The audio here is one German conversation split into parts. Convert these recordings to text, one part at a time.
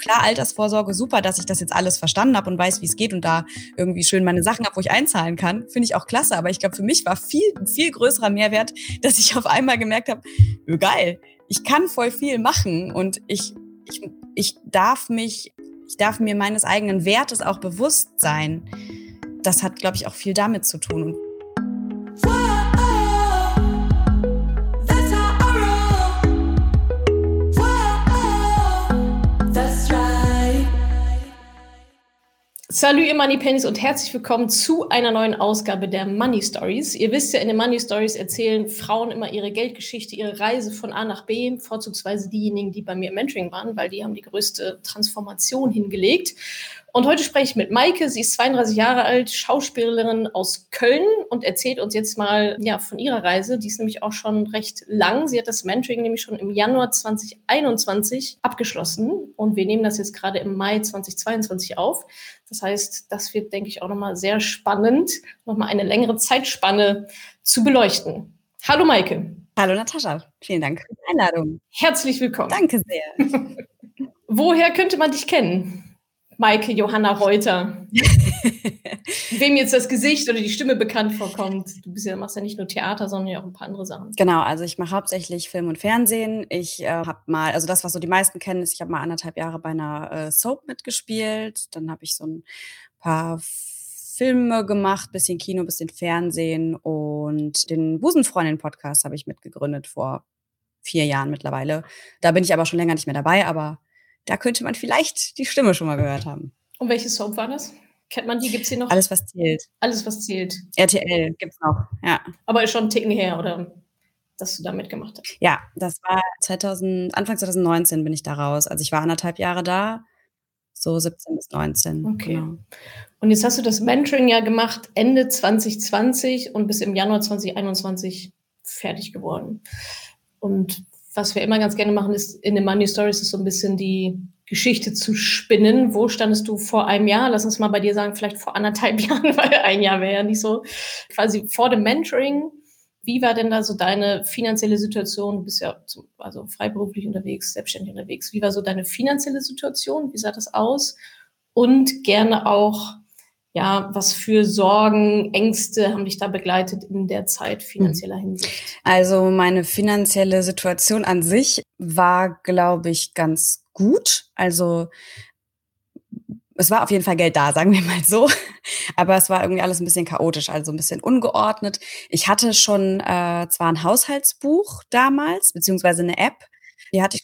klar, Altersvorsorge, super, dass ich das jetzt alles verstanden habe und weiß, wie es geht und da irgendwie schön meine Sachen habe, wo ich einzahlen kann. Finde ich auch klasse. Aber ich glaube, für mich war viel, viel größerer Mehrwert, dass ich auf einmal gemerkt habe, geil, ich kann voll viel machen und ich, ich, ich darf mich, ich darf mir meines eigenen Wertes auch bewusst sein. Das hat, glaube ich, auch viel damit zu tun. Salut ihr Money Pennies und herzlich willkommen zu einer neuen Ausgabe der Money Stories. Ihr wisst ja, in den Money Stories erzählen Frauen immer ihre Geldgeschichte, ihre Reise von A nach B, vorzugsweise diejenigen, die bei mir im Mentoring waren, weil die haben die größte Transformation hingelegt. Und heute spreche ich mit Maike. Sie ist 32 Jahre alt, Schauspielerin aus Köln und erzählt uns jetzt mal ja, von ihrer Reise. Die ist nämlich auch schon recht lang. Sie hat das Mentoring nämlich schon im Januar 2021 abgeschlossen. Und wir nehmen das jetzt gerade im Mai 2022 auf. Das heißt, das wird, denke ich, auch nochmal sehr spannend, nochmal eine längere Zeitspanne zu beleuchten. Hallo Maike. Hallo Natascha. Vielen Dank für die Einladung. Herzlich willkommen. Danke sehr. Woher könnte man dich kennen? Maike Johanna Reuter. Wem jetzt das Gesicht oder die Stimme bekannt vorkommt. Du bist ja, machst ja nicht nur Theater, sondern ja auch ein paar andere Sachen. Genau, also ich mache hauptsächlich Film und Fernsehen. Ich äh, habe mal, also das, was so die meisten kennen, ist, ich habe mal anderthalb Jahre bei einer äh, Soap mitgespielt. Dann habe ich so ein paar Filme gemacht, bisschen Kino, bisschen Fernsehen und den Busenfreundin-Podcast habe ich mitgegründet vor vier Jahren mittlerweile. Da bin ich aber schon länger nicht mehr dabei, aber da könnte man vielleicht die Stimme schon mal gehört haben. Und welche Soap war das? Kennt man die? Gibt es die noch? Alles, was zählt. Alles, was zählt. RTL gibt es noch, ja. Aber ist schon einen Ticken her, oder? Dass du da mitgemacht hast. Ja, das war 2000, Anfang 2019 bin ich da raus. Also ich war anderthalb Jahre da, so 17 bis 19. Okay. Genau. Und jetzt hast du das Mentoring ja gemacht Ende 2020 und bis im Januar 2021 fertig geworden. Und was wir immer ganz gerne machen, ist in den Money Stories ist so ein bisschen die Geschichte zu spinnen. Wo standest du vor einem Jahr? Lass uns mal bei dir sagen, vielleicht vor anderthalb Jahren, weil ein Jahr wäre ja nicht so. Quasi vor dem Mentoring. Wie war denn da so deine finanzielle Situation? Du bist ja zum, also freiberuflich unterwegs, selbstständig unterwegs. Wie war so deine finanzielle Situation? Wie sah das aus? Und gerne auch, ja, was für Sorgen, Ängste haben dich da begleitet in der Zeit finanzieller mhm. Hinsicht? Also meine finanzielle Situation an sich war, glaube ich, ganz gut. Also es war auf jeden Fall Geld da, sagen wir mal so. Aber es war irgendwie alles ein bisschen chaotisch, also ein bisschen ungeordnet. Ich hatte schon äh, zwar ein Haushaltsbuch damals, beziehungsweise eine App, die hatte ich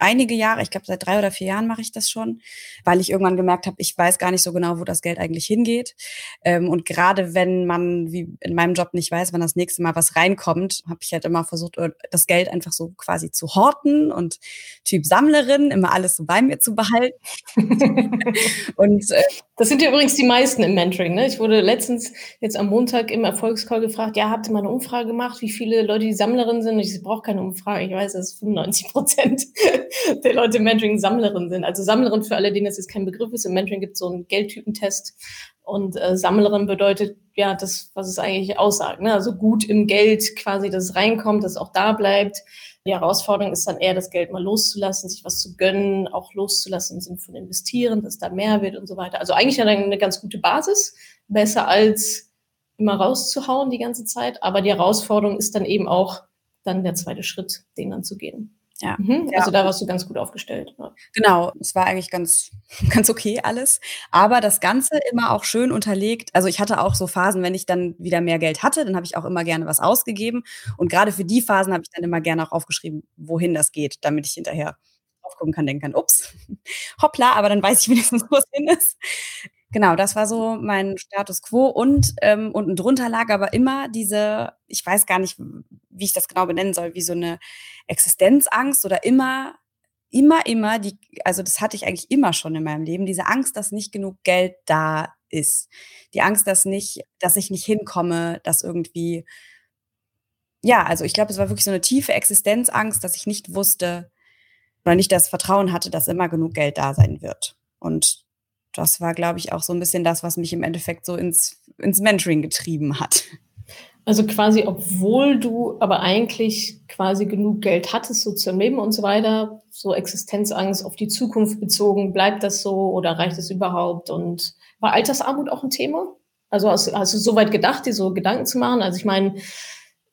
einige Jahre, ich glaube seit drei oder vier Jahren mache ich das schon, weil ich irgendwann gemerkt habe, ich weiß gar nicht so genau, wo das Geld eigentlich hingeht. Ähm, und gerade wenn man wie in meinem Job nicht weiß, wann das nächste Mal was reinkommt, habe ich halt immer versucht, das Geld einfach so quasi zu horten und Typ Sammlerin, immer alles so bei mir zu behalten. und äh, das sind ja übrigens die meisten im Mentoring. Ne? Ich wurde letztens jetzt am Montag im Erfolgscall gefragt, ja, habt ihr mal eine Umfrage gemacht, wie viele Leute die Sammlerin sind? Und ich brauche keine Umfrage. Ich weiß, das ist 95 Prozent der Leute im Mentoring Sammlerin sind. Also Sammlerin für alle, denen das jetzt kein Begriff ist. Im Mentoring gibt es so einen Geldtypentest. Und äh, Sammlerin bedeutet ja das, was es eigentlich aussagt. Ne? Also gut im Geld quasi, dass es reinkommt, dass es auch da bleibt. Die Herausforderung ist dann eher, das Geld mal loszulassen, sich was zu gönnen, auch loszulassen im Sinne von investieren, dass da mehr wird und so weiter. Also eigentlich eine ganz gute Basis, besser als immer rauszuhauen die ganze Zeit. Aber die Herausforderung ist dann eben auch dann der zweite Schritt, den dann zu gehen. Ja. Mhm, also da warst du ganz gut aufgestellt. Ja. Genau, es war eigentlich ganz, ganz okay alles. Aber das Ganze immer auch schön unterlegt. Also ich hatte auch so Phasen, wenn ich dann wieder mehr Geld hatte, dann habe ich auch immer gerne was ausgegeben. Und gerade für die Phasen habe ich dann immer gerne auch aufgeschrieben, wohin das geht, damit ich hinterher aufgucken kann, denken kann, ups, hoppla, aber dann weiß ich wenigstens, wo es hin ist. Genau, das war so mein Status quo und ähm, unten drunter lag aber immer diese, ich weiß gar nicht, wie ich das genau benennen soll, wie so eine Existenzangst oder immer, immer, immer, die, also das hatte ich eigentlich immer schon in meinem Leben, diese Angst, dass nicht genug Geld da ist. Die Angst, dass nicht, dass ich nicht hinkomme, dass irgendwie, ja, also ich glaube, es war wirklich so eine tiefe Existenzangst, dass ich nicht wusste oder nicht das Vertrauen hatte, dass immer genug Geld da sein wird. Und das war, glaube ich, auch so ein bisschen das, was mich im Endeffekt so ins, ins Mentoring getrieben hat. Also quasi, obwohl du aber eigentlich quasi genug Geld hattest, so zum Leben und so weiter, so Existenzangst auf die Zukunft bezogen, bleibt das so oder reicht es überhaupt? Und war Altersarmut auch ein Thema? Also hast, hast du so weit gedacht, dir so Gedanken zu machen? Also ich meine,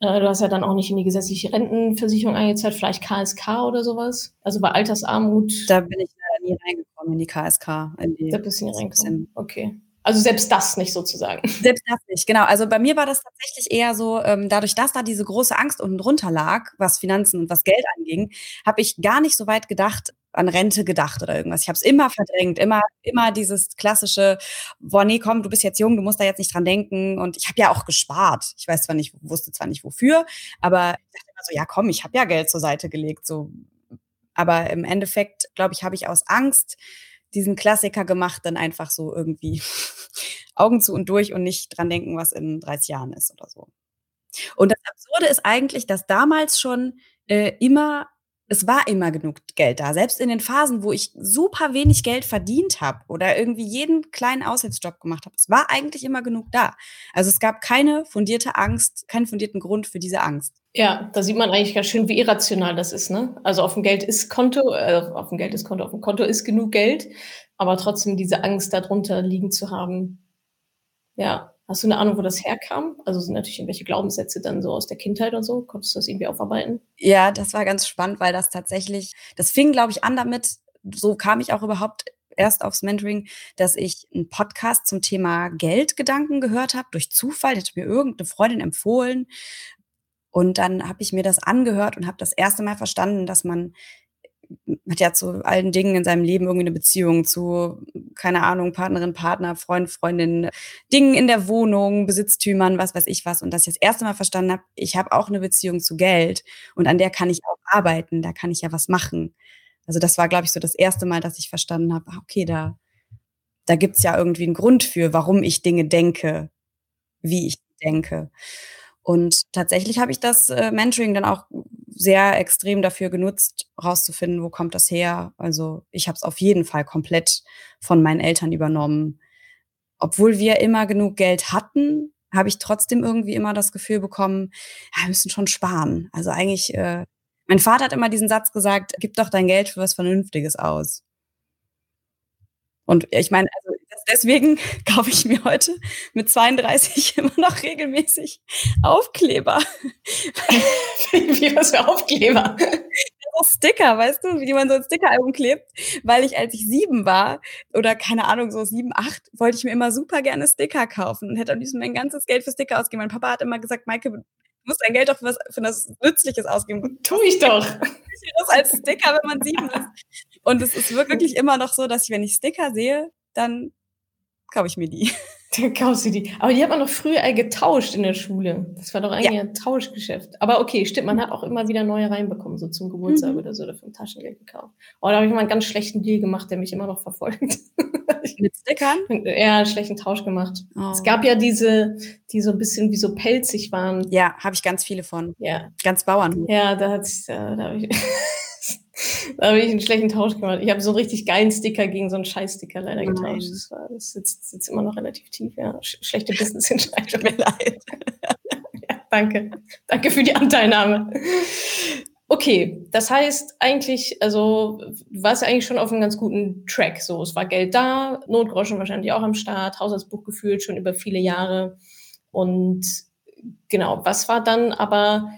äh, du hast ja dann auch nicht in die gesetzliche Rentenversicherung eingezahlt, vielleicht KSK oder sowas. Also bei Altersarmut. Da bin ich nie reingekommen in die KSK. In die, da bist du nie reingekommen. Okay. Also selbst das nicht sozusagen. Selbst das nicht, genau. Also bei mir war das tatsächlich eher so, ähm, dadurch, dass da diese große Angst unten drunter lag, was Finanzen und was Geld anging, habe ich gar nicht so weit gedacht, an Rente gedacht oder irgendwas. Ich habe es immer verdrängt, immer, immer dieses klassische, boah, nee, komm, du bist jetzt jung, du musst da jetzt nicht dran denken. Und ich habe ja auch gespart. Ich weiß zwar nicht, wusste zwar nicht wofür, aber ich dachte immer so, ja, komm, ich habe ja Geld zur Seite gelegt. So. Aber im Endeffekt, glaube ich, habe ich aus Angst diesen Klassiker gemacht, dann einfach so irgendwie Augen zu und durch und nicht dran denken, was in 30 Jahren ist oder so. Und das Absurde ist eigentlich, dass damals schon äh, immer es war immer genug Geld da. Selbst in den Phasen, wo ich super wenig Geld verdient habe oder irgendwie jeden kleinen Aushilfsjob gemacht habe, es war eigentlich immer genug da. Also es gab keine fundierte Angst, keinen fundierten Grund für diese Angst. Ja, da sieht man eigentlich ganz schön, wie irrational das ist. Ne? Also auf dem Geld ist Konto, äh, auf dem Geld ist Konto, auf dem Konto ist genug Geld, aber trotzdem diese Angst darunter liegen zu haben. Ja, Hast du eine Ahnung, wo das herkam? Also sind natürlich irgendwelche Glaubenssätze dann so aus der Kindheit und so. Konntest du das irgendwie aufarbeiten? Ja, das war ganz spannend, weil das tatsächlich, das fing, glaube ich, an damit, so kam ich auch überhaupt erst aufs Mentoring, dass ich einen Podcast zum Thema Geldgedanken gehört habe, durch Zufall, hätte mir irgendeine Freundin empfohlen. Und dann habe ich mir das angehört und habe das erste Mal verstanden, dass man hat ja zu allen Dingen in seinem Leben irgendwie eine Beziehung zu, keine Ahnung, Partnerin, Partner, Freund, Freundin, Dingen in der Wohnung, Besitztümern, was weiß ich was. Und dass ich das erste Mal verstanden habe, ich habe auch eine Beziehung zu Geld und an der kann ich auch arbeiten, da kann ich ja was machen. Also das war, glaube ich, so das erste Mal, dass ich verstanden habe, ah, okay, da, da gibt's ja irgendwie einen Grund für, warum ich Dinge denke, wie ich denke. Und tatsächlich habe ich das äh, Mentoring dann auch sehr extrem dafür genutzt, rauszufinden, wo kommt das her. Also ich habe es auf jeden Fall komplett von meinen Eltern übernommen. Obwohl wir immer genug Geld hatten, habe ich trotzdem irgendwie immer das Gefühl bekommen, ja, wir müssen schon sparen. Also eigentlich, äh, mein Vater hat immer diesen Satz gesagt, gib doch dein Geld für was Vernünftiges aus. Und ich meine, also deswegen kaufe ich mir heute mit 32 immer noch regelmäßig Aufkleber. Wie was für Aufkleber? Sticker, weißt du, wie man so ein Stickeralbum klebt, weil ich, als ich sieben war, oder keine Ahnung, so sieben, acht, wollte ich mir immer super gerne Sticker kaufen und hätte am liebsten mein ganzes Geld für Sticker ausgegeben. Mein Papa hat immer gesagt, Maike, du musst dein Geld doch für was, für was Nützliches ausgeben. Tu ich doch. Das als Sticker, wenn man sieben ist. Und es ist wirklich immer noch so, dass ich, wenn ich Sticker sehe, dann kaufe ich mir die. Dann kaufst du die. Aber die hat man doch früher getauscht in der Schule. Das war doch eigentlich ja. ein Tauschgeschäft. Aber okay, stimmt, man hat auch immer wieder neue reinbekommen, so zum Geburtstag mhm. oder so, oder vom Taschengeld gekauft. Oh, da habe ich mal einen ganz schlechten Deal gemacht, der mich immer noch verfolgt. Mit Stickern? Ja, einen schlechten Tausch gemacht. Oh. Es gab ja diese, die so ein bisschen wie so pelzig waren. Ja, habe ich ganz viele von. Ja. Ganz Bauern. Ja, da hat da, da habe ich. da habe ich einen schlechten Tausch gemacht. Ich habe so einen richtig geilen Sticker gegen so einen Scheiß-Sticker leider oh getauscht. Das, war, das sitzt, sitzt immer noch relativ tief, ja. Schlechte Business-Entscheidung. mir leid. ja, danke. Danke für die Anteilnahme. Okay, das heißt eigentlich, also du warst ja eigentlich schon auf einem ganz guten Track. So, es war Geld da, Notgroschen wahrscheinlich auch am Start, Haushaltsbuch gefühlt schon über viele Jahre. Und genau, was war dann aber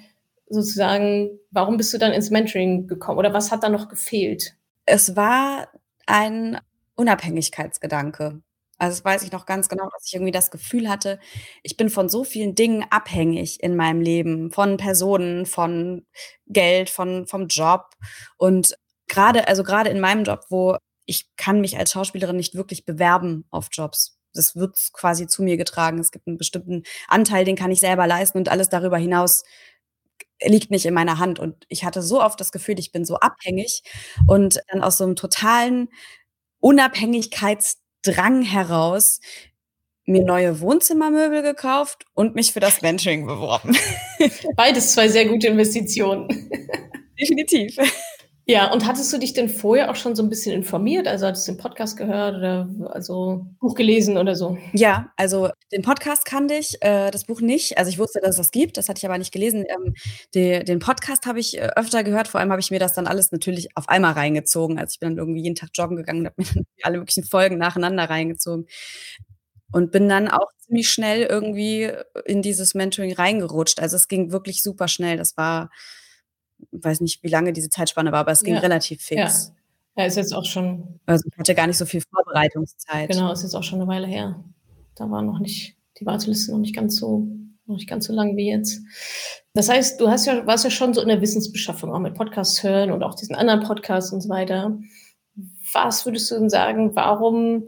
sozusagen, warum bist du dann ins Mentoring gekommen oder was hat da noch gefehlt? Es war ein Unabhängigkeitsgedanke. Also das weiß ich noch ganz genau, dass ich irgendwie das Gefühl hatte, ich bin von so vielen Dingen abhängig in meinem Leben, von Personen, von Geld, von vom Job und gerade also gerade in meinem Job, wo ich kann mich als Schauspielerin nicht wirklich bewerben auf Jobs. Das wird quasi zu mir getragen. Es gibt einen bestimmten Anteil, den kann ich selber leisten und alles darüber hinaus liegt nicht in meiner Hand. Und ich hatte so oft das Gefühl, ich bin so abhängig und dann aus so einem totalen Unabhängigkeitsdrang heraus mir neue Wohnzimmermöbel gekauft und mich für das Venturing beworben. Beides zwei sehr gute Investitionen. Definitiv. Ja, und hattest du dich denn vorher auch schon so ein bisschen informiert? Also, hattest du den Podcast gehört oder also Buch gelesen oder so? Ja, also den Podcast kannte ich, äh, das Buch nicht. Also, ich wusste, dass es das gibt, das hatte ich aber nicht gelesen. Ähm, de den Podcast habe ich, äh, öfter gehört, vor allem habe ich mir das dann alles natürlich auf einmal reingezogen. Also, ich bin dann irgendwie jeden Tag joggen gegangen und habe mir dann alle möglichen Folgen nacheinander reingezogen und bin dann auch ziemlich schnell irgendwie in dieses Mentoring reingerutscht. Also, es ging wirklich super schnell. Das war weiß nicht, wie lange diese Zeitspanne war, aber es ging Ja. relativ Ja. fix. Ja, ist jetzt auch schon Also, ich hatte gar nicht so viel Vorbereitungszeit. genau, ist jetzt auch schon 'ne Weile her. Da war noch nicht die Warteliste noch nicht ganz so noch nicht ganz so lang wie jetzt. Das heißt, du hast ja warst ja schon so in der Wissensbeschaffung, auch mit Podcasts hören und auch diesen anderen Podcasts und so weiter. Was würdest du denn sagen, warum,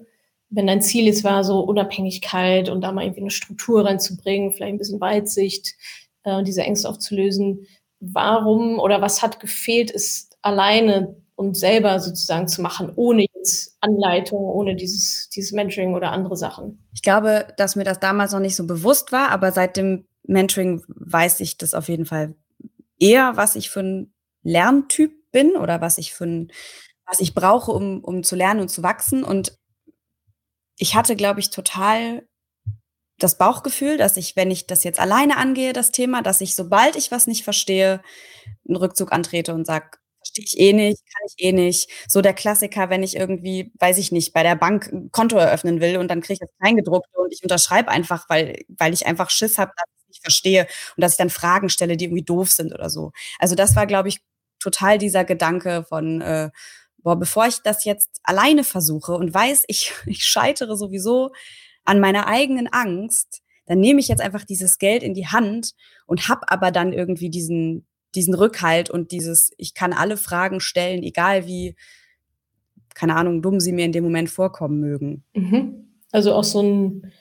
wenn dein Ziel jetzt war, so Unabhängigkeit und da mal irgendwie 'ne Struktur reinzubringen, vielleicht 'n bisschen Weitsicht, äh, diese Ängste aufzulösen, warum oder was hat gefehlt, es alleine und selber sozusagen zu machen, ohne jetzt Anleitung, ohne dieses dieses Mentoring oder andere Sachen? Ich glaube, dass mir das damals noch nicht so bewusst war, aber seit dem Mentoring weiß ich das auf jeden Fall eher, was ich für 'n Lerntyp bin oder was ich für 'n was ich brauche, um um zu lernen und zu wachsen. Und ich hatte, glaube ich, total das Bauchgefühl, dass ich, wenn ich das jetzt alleine angehe, das Thema, dass ich, sobald ich was nicht verstehe, 'n Rückzug antrete und sage: „Verstehe ich eh nicht, kann ich eh nicht.“ So der Klassiker, wenn ich irgendwie, weiß ich nicht, bei der Bank 'n Konto eröffnen will und dann kriege ich das Kleingedruckte und ich unterschreibe einfach, weil weil ich einfach Schiss habe, dass ich's nicht verstehe und dass ich dann Fragen stelle, die irgendwie doof sind oder so. Also, das war, glaube ich, total dieser Gedanke von, äh: „Boah, bevor ich das jetzt alleine versuche und weiß, ich ich scheitere sowieso an meiner eigenen Angst, dann nehme ich jetzt einfach dieses Geld in die Hand und habe aber dann irgendwie diesen diesen Rückhalt und dieses ich kann alle Fragen stellen, egal wie keine Ahnung, dumm sie mir in dem Moment vorkommen mögen.“ Mhm. Also, auch so 'n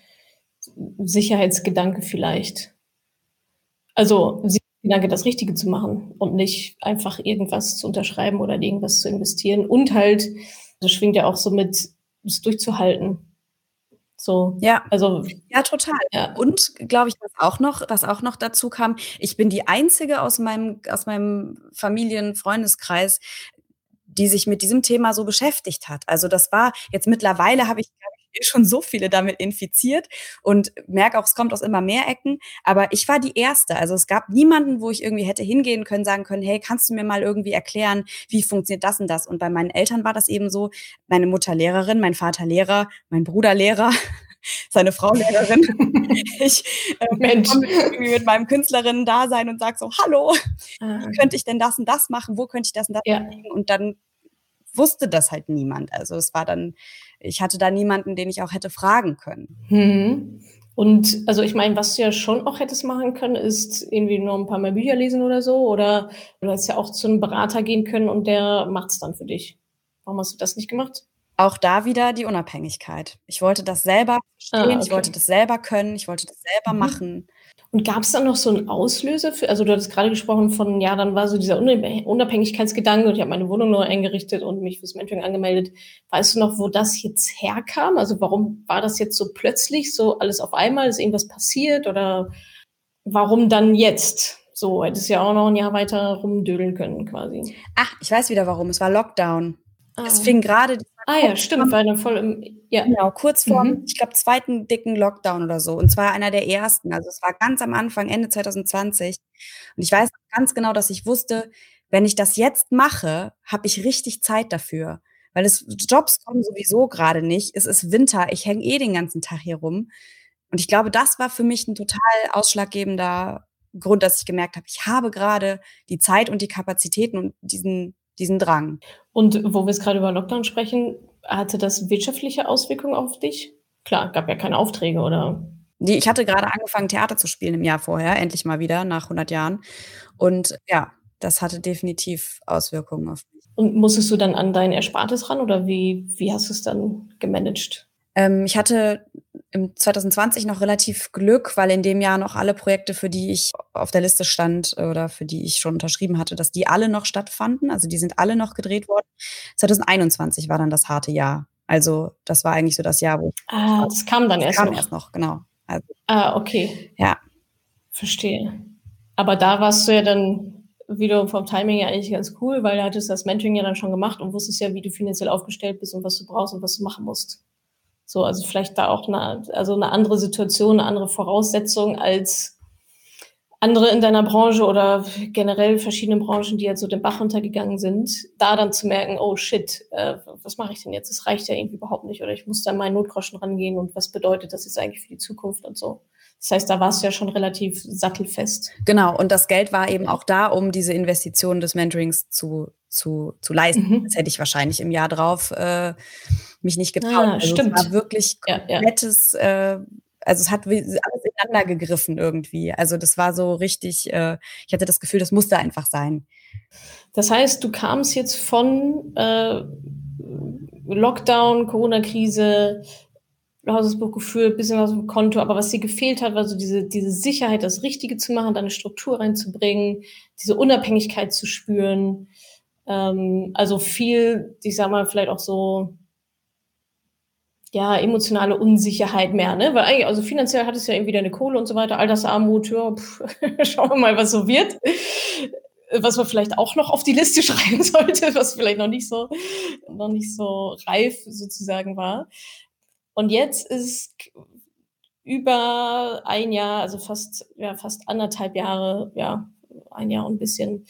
Sicherheitsgedanke vielleicht. Also, Sicherheitsgedanke, das Richtige zu machen und nicht einfach irgendwas zu unterschreiben oder irgendwas zu investieren. Und halt, das schwingt ja auch so mit, es durchzuhalten. So, Ja. also Ja, total. Ja. Und, glaube ich, was auch noch was auch noch dazu kam, ich bin die Einzige aus meinem aus meinem Familien-Freundeskreis, die sich mit diesem Thema so beschäftigt hat. Also, das war jetzt mittlerweile habe ich, schon so viele damit infiziert und merke auch, es kommt aus immer mehr Ecken, aber ich war die Erste. Also, es gab niemanden, wo ich irgendwie hätte hingehen können, sagen können: „Hey, kannst du mir mal irgendwie erklären, wie funktioniert das und das?“ Und bei meinen Eltern war das eben so, meine Mutter Lehrerin, mein Vater Lehrer, mein Bruder Lehrer, seine Frau Lehrerin. Ich, ähm, Mensch. komme irgendwie mit meinem Künstlerinnen-Dasein und sage so: „Hallo, Ah. wie könnte ich denn das und das machen? Wo könnte ich das und das Ja. machen?“ Und dann wusste das halt niemand. Also, es war dann ich hatte da niemanden, den ich auch hätte fragen können. Mhm. Und also, ich meine, was du ja schon auch hättest machen können, ist irgendwie noch 'n paar mehr Bücher lesen oder so oder du hättest ja auch zu 'nem Berater gehen können und der macht's dann für dich. Warum hast du das nicht gemacht? Auch da wieder die Unabhängigkeit. Ich wollte das selber Ah, verstehen, ich okay. wollte das selber können, ich wollte das selber Mhm. machen. Und gab's dann noch so 'n Auslöser für also, du hattest grade gesprochen von, ja, dann war so dieser Unabhä Unabhängigkeitsgedanke und ich habe meine Wohnung neu eingerichtet und mich fürs Mentoring angemeldet. Weißt du noch, wo das jetzt herkam? Also, warum war das jetzt so plötzlich, so alles auf einmal? Ist irgendwas passiert oder warum dann jetzt? So, hättest ja auch noch 'n Jahr weiter rumdödeln können quasi. Ach, ich weiß wieder warum, es war Lockdown. Es Ah. fing grade Ah ja, stimmt, war dann voll im ja. Genau, kurz vorm, Mhm. ich glaube, 2. dicken Lockdown oder so und zwar einer der ersten. Also, es war ganz am Anfang, Ende 2020 und ich weiß ganz genau, dass ich wusste, wenn ich das jetzt mache, habe ich richtig Zeit dafür, weil es Jobs kommen sowieso grade nicht. Es ist Winter, ich hänge eh den ganzen Tag hier rum und ich glaube, das war für mich 'n total ausschlaggebender Grund, dass ich gemerkt habe, ich habe grade die Zeit und die Kapazitäten und diesen diesen Drang. Und wo wir's grade über Lockdown sprechen, hatte das wirtschaftliche Auswirkungen auf dich? Klar, gab ja keine Aufträge, oder? Ne, ich hatte grade angefangen, Theater zu spielen im Jahr vorher, endlich mal wieder nach 100 Jahren. Und ja, das hatte definitiv Auswirkungen auf mich. Und musstest du dann an dein Erspartes ran oder wie wie hast du's dann gemanagt? Ähm, ich hatte im 2020 noch relativ Glück, weil in dem Jahr noch alle Projekte, für die ich auf der Liste stand oder für die ich schon unterschrieben hatte, dass die alle noch stattfanden. Also, die sind alle noch gedreht worden. 2021 war dann das harte Jahr. Also, das war eigentlich so das Jahr, wo Ah, das kam dann das erst kam noch. erst noch, genau. Also Ah, okay. Ja. Verstehe. Aber da warst du ja dann wiederum vom Timing ja eigentlich ganz cool, weil du hattest das Mentoring ja dann schon gemacht und wusstest ja, wie du finanziell aufgestellt bist und was du brauchst und was du machen musst. So, also vielleicht da auch eine, also eine andere Situation, eine andere Voraussetzung als andere in deiner Branche oder generell verschiedene Branchen, die jetzt so den Bach runtergegangen sind, da dann zu merken, oh shit, äh, was mache ich denn jetzt? Das reicht ja irgendwie überhaupt nicht oder ich muss da meinen Notgroschen rangehen und was bedeutet das jetzt eigentlich für die Zukunft und so. Das heißt, da warst du ja schon relativ sattelfest. Genau, und das Geld war eben auch da, um diese Investitionen des Mentorings zu, zu, zu leisten. Mhm. Das hätte ich wahrscheinlich im Jahr drauf äh, mich nicht getraut. Ah, also stimmt. Es war wirklich komplettes ja, ja. Äh, also es hat alles ineinander gegriffen irgendwie. Also das war so richtig, äh, ich hatte das Gefühl, das musste einfach sein. Das heißt, du kamst jetzt von äh, Lockdown, Corona-Krise, Hausesbuch geführt, bisschen was dem Konto, aber was dir gefehlt hat, war so diese, diese Sicherheit, das Richtige zu machen, deine Struktur reinzubringen, diese Unabhängigkeit zu spüren. Ähm, also viel, ich sag mal, vielleicht auch so ja, emotionale Unsicherheit mehr, ne? Weil eigentlich, also finanziell hat es ja irgendwie deine Kohle und so weiter, Altersarmut, ja, pff, schauen wir mal, was so wird. Was man vielleicht auch noch auf die Liste schreiben sollte, was vielleicht noch nicht so, noch nicht so reif sozusagen war. Und jetzt ist über ein Jahr, also fast, ja, fast anderthalb Jahre, ja, ein Jahr und ein bisschen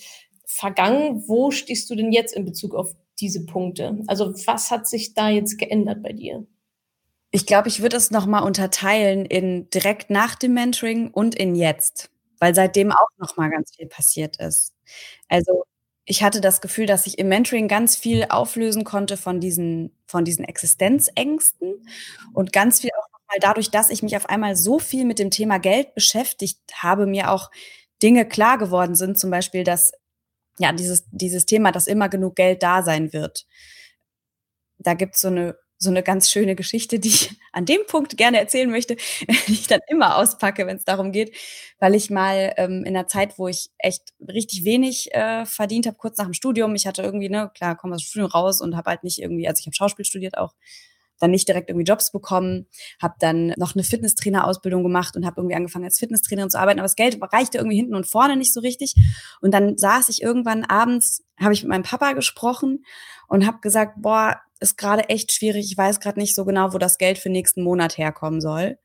vergangen. Wo stehst du denn jetzt in Bezug auf diese Punkte? Also was hat sich da jetzt geändert bei dir? Ich glaube, ich würde es noch mal unterteilen in direkt nach dem Mentoring und in jetzt, weil seitdem auch noch mal ganz viel passiert ist. Also, ich hatte das Gefühl, dass ich im Mentoring ganz viel auflösen konnte von diesen von diesen Existenzängsten und ganz viel auch noch mal dadurch, dass ich mich auf einmal so viel mit dem Thema Geld beschäftigt habe, mir auch Dinge klar geworden sind, zum Beispiel, dass ja, dieses dieses Thema, dass immer genug Geld da sein wird. Da gibt's so eine so eine ganz schöne Geschichte, die ich an dem Punkt gerne erzählen möchte, die ich dann immer auspacke, wenn es darum geht, weil ich mal ähm, in einer Zeit, wo ich echt richtig wenig äh, verdient habe, kurz nach dem Studium, ich hatte irgendwie, ne, klar, komme aus dem Studium raus und habe halt nicht irgendwie, also ich habe Schauspiel studiert auch, dann nicht direkt irgendwie Jobs bekommen, habe dann noch eine Fitnesstrainer-Ausbildung gemacht und habe irgendwie angefangen als Fitnesstrainerin zu arbeiten, aber das Geld reichte irgendwie hinten und vorne nicht so richtig. Und dann saß ich irgendwann abends, habe ich mit meinem Papa gesprochen und habe gesagt, boah, ist gerade echt schwierig. Ich weiß gerade nicht so genau, wo das Geld für nächsten Monat herkommen soll.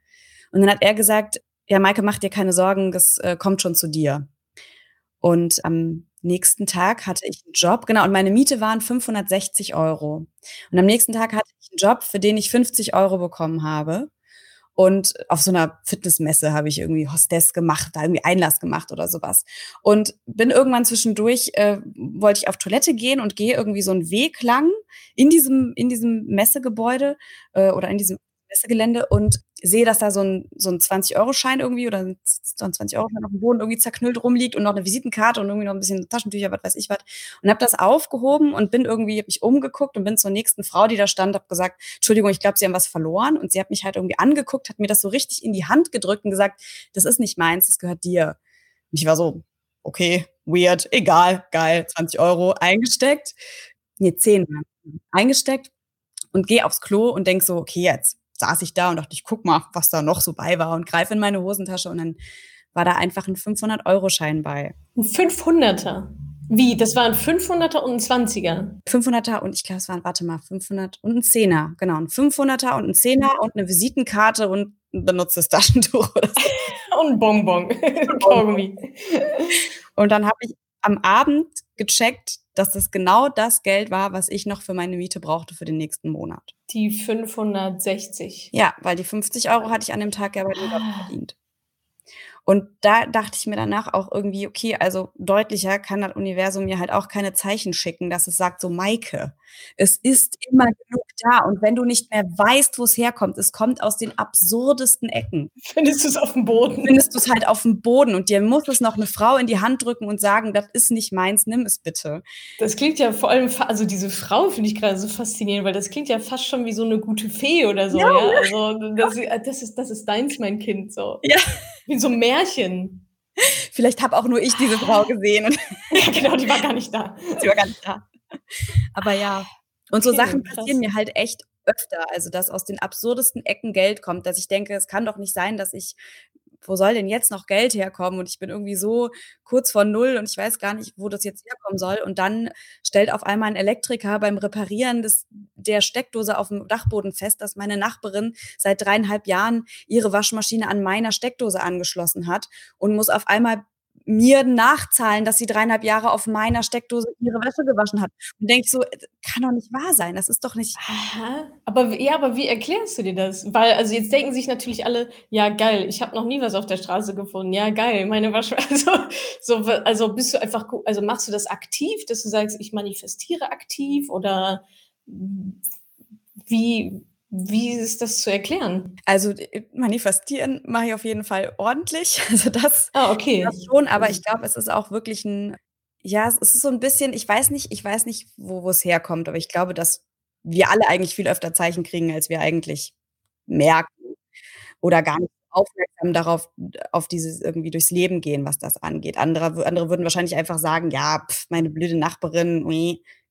Und dann hat er gesagt, ja, Maike, mach dir keine Sorgen, das äh, kommt schon zu dir. Und am nächsten Tag hatte ich einen Job, genau, und meine Miete waren 560 Euro. Und am nächsten Tag hatte ich einen Job, für den ich 50 Euro bekommen habe. Und auf so einer Fitnessmesse habe ich irgendwie Hostess gemacht, da irgendwie Einlass gemacht oder sowas. Und bin irgendwann zwischendurch, äh, wollte ich auf Toilette gehen und gehe irgendwie so einen Weg lang in diesem, in diesem Messegebäude äh, oder in diesem Messegelände und sehe, dass da so ein, so ein 20-Euro-Schein irgendwie oder so ein 20-Euro-Schein auf dem Boden irgendwie zerknüllt rumliegt und noch eine Visitenkarte und irgendwie noch ein bisschen Taschentücher, was weiß ich was. Und habe das aufgehoben und bin irgendwie, hab mich umgeguckt und bin zur nächsten Frau, die da stand, habe gesagt, Entschuldigung, ich glaube, Sie haben was verloren. Und sie hat mich halt irgendwie angeguckt, hat mir das so richtig in die Hand gedrückt und gesagt, das ist nicht meins, das gehört dir. Und ich war so, okay, weird, egal, geil, 20 Euro eingesteckt. Nee, 10 eingesteckt und gehe aufs Klo und denk so, okay, jetzt saß ich da und dachte, ich guck mal, was da noch so bei war und greife in meine Hosentasche und dann war da einfach ein 500-Euro-Schein bei. Ein 500er? Wie? Das waren 500er und ein 20er? 500er und ich glaube, es waren, warte mal, 500 und ein 10er. Genau, ein 500er und ein 10er und eine Visitenkarte und ein benutztes Taschentuch oder so. und ein Bonbon. Bonbon. und dann habe ich am Abend gecheckt, dass das genau das Geld war, was ich noch für meine Miete brauchte für den nächsten Monat. Die 560. Ja, weil die 50 Euro hatte ich an dem Tag ja bei dem Job ah. verdient. Und da dachte ich mir danach auch irgendwie, okay, also deutlicher kann das Universum mir halt auch keine Zeichen schicken, dass es sagt, so Maike, es ist immer genug da. Und wenn du nicht mehr weißt, wo es herkommt, es kommt aus den absurdesten Ecken. Findest du es auf dem Boden? Findest du es halt auf dem Boden. Und dir muss es noch eine Frau in die Hand drücken und sagen, das ist nicht meins, nimm es bitte. Das klingt ja vor allem, also diese Frau finde ich gerade so faszinierend, weil das klingt ja fast schon wie so eine gute Fee oder so. Ja, ja? Also das, das, ist, das ist deins, mein Kind. So. Ja. Wie so ein Märchen. Vielleicht habe auch nur ich diese Frau gesehen. ja, genau, die war gar nicht da. Sie war gar nicht da. Aber ja. Und so okay, Sachen krass. passieren mir halt echt öfter. Also, dass aus den absurdesten Ecken Geld kommt, dass ich denke, es kann doch nicht sein, dass ich wo soll denn jetzt noch Geld herkommen? Und ich bin irgendwie so kurz vor null und ich weiß gar nicht, wo das jetzt herkommen soll. Und dann stellt auf einmal 'n Elektriker beim Reparieren des der Steckdose aufm Dachboden fest, dass meine Nachbarin seit 3,5 Jahren ihre Waschmaschine an meiner Steckdose angeschlossen hat und muss auf einmal mir nachzahlen, dass sie 3,5 Jahre auf meiner Steckdose ihre Wäsche gewaschen hat. Und denke ich so: „Äh, kann doch nicht wahr sein. Das ist doch nicht“ Aha. Aber ja, aber wie erklärst du dir das? Weil also, jetzt denken sich natürlich alle: „Ja, geil, ich habe noch nie was auf der Straße gefunden. Ja, geil, meine Waschma“ also, so also, bist du einfach also, machst du das aktiv, dass du sagst: „Ich manifestiere aktiv“, oder wie wie ist das zu erklären? Also, äh, manifestieren mache ich auf jeden Fall ordentlich. Also, das Ah, okay. das schon, aber Mhm. ich glaube, es ist auch wirklich 'n ja, es ist so 'n bisschen ich weiß nicht ich weiß nicht, wo wo's herkommt, aber ich glaube, dass wir alle eigentlich viel öfter Zeichen kriegen, als wir eigentlich merken oder gar nicht aufmerksam darauf auf dieses irgendwie durchs Leben gehen, was das angeht. Andere andere würden wahrscheinlich einfach sagen: „Ja, meine blöde Nachbarin,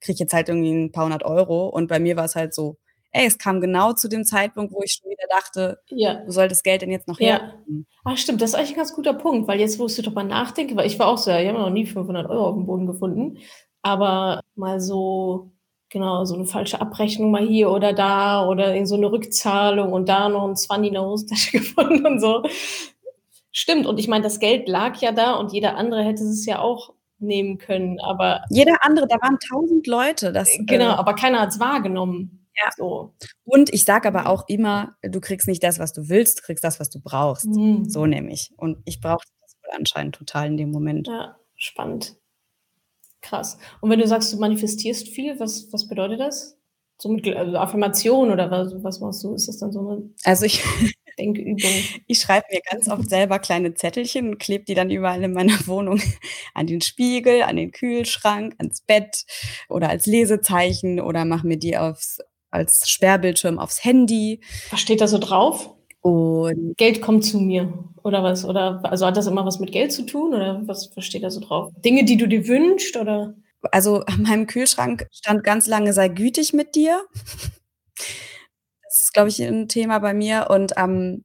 kriegt jetzt halt irgendwie 'n paar 100 €.“ Und bei mir war's halt so, ey, es kam genau zu dem Zeitpunkt, wo ich schon wieder dachte: Ja. „Wo soll das Geld denn jetzt noch Ja. herkommen?“ Ah, stimmt, das ist eigentlich 'n ganz guter Punkt, weil jetzt, wo ich so drüber nachdenke weil ich war auch so: „Ja, ich habe noch nie 500 € aufm Boden gefunden.“ Aber mal so genau, so 'ne falsche Abrechnung mal hier oder da oder irgend so 'ne Rückzahlung und da noch 'n Zwanni in der Hosentasche gefunden und so. Stimmt, und ich meine, das Geld lag ja da und jeder andere hätte es ja auch nehmen können, aber Jeder andere da waren 1.000 Leute, das, Äh, genau, äh aber keiner hat's wahrgenommen, Ja. so. Und ich sage aber auch immer: „Du kriegst nicht das, was du willst, du kriegst das, was du brauchst.“ So Mhm. nämlich. Und ich brauchte das wohl anscheinend total in dem Moment. Ja, spannend. Krass. Und wenn du sagst, du manifestierst viel, was was bedeutet das? So mit also, Affirmation oder was was machst du? Ist das dann so 'ne Also, ich Denkübung? ich schreibe mir ganz oft selber kleine Zettelchen und klebe die dann überall in meiner Wohnung an den Spiegel, an den Kühlschrank, ans Bett oder als Lesezeichen oder mache mir die aufs als Sperrbildschirm aufs Handy. Was steht da so drauf? Und „Geld kommt zu mir“, oder was? Oder also, hat das immer was mit Geld zu tun oder was was steht da so drauf? Dinge, die du dir wünschst, oder? Also, an meinem Kühlschrank stand ganz lange: „Sei gütig mit dir.“ Das ist, glaube ich, 'n Thema bei mir und, ähm,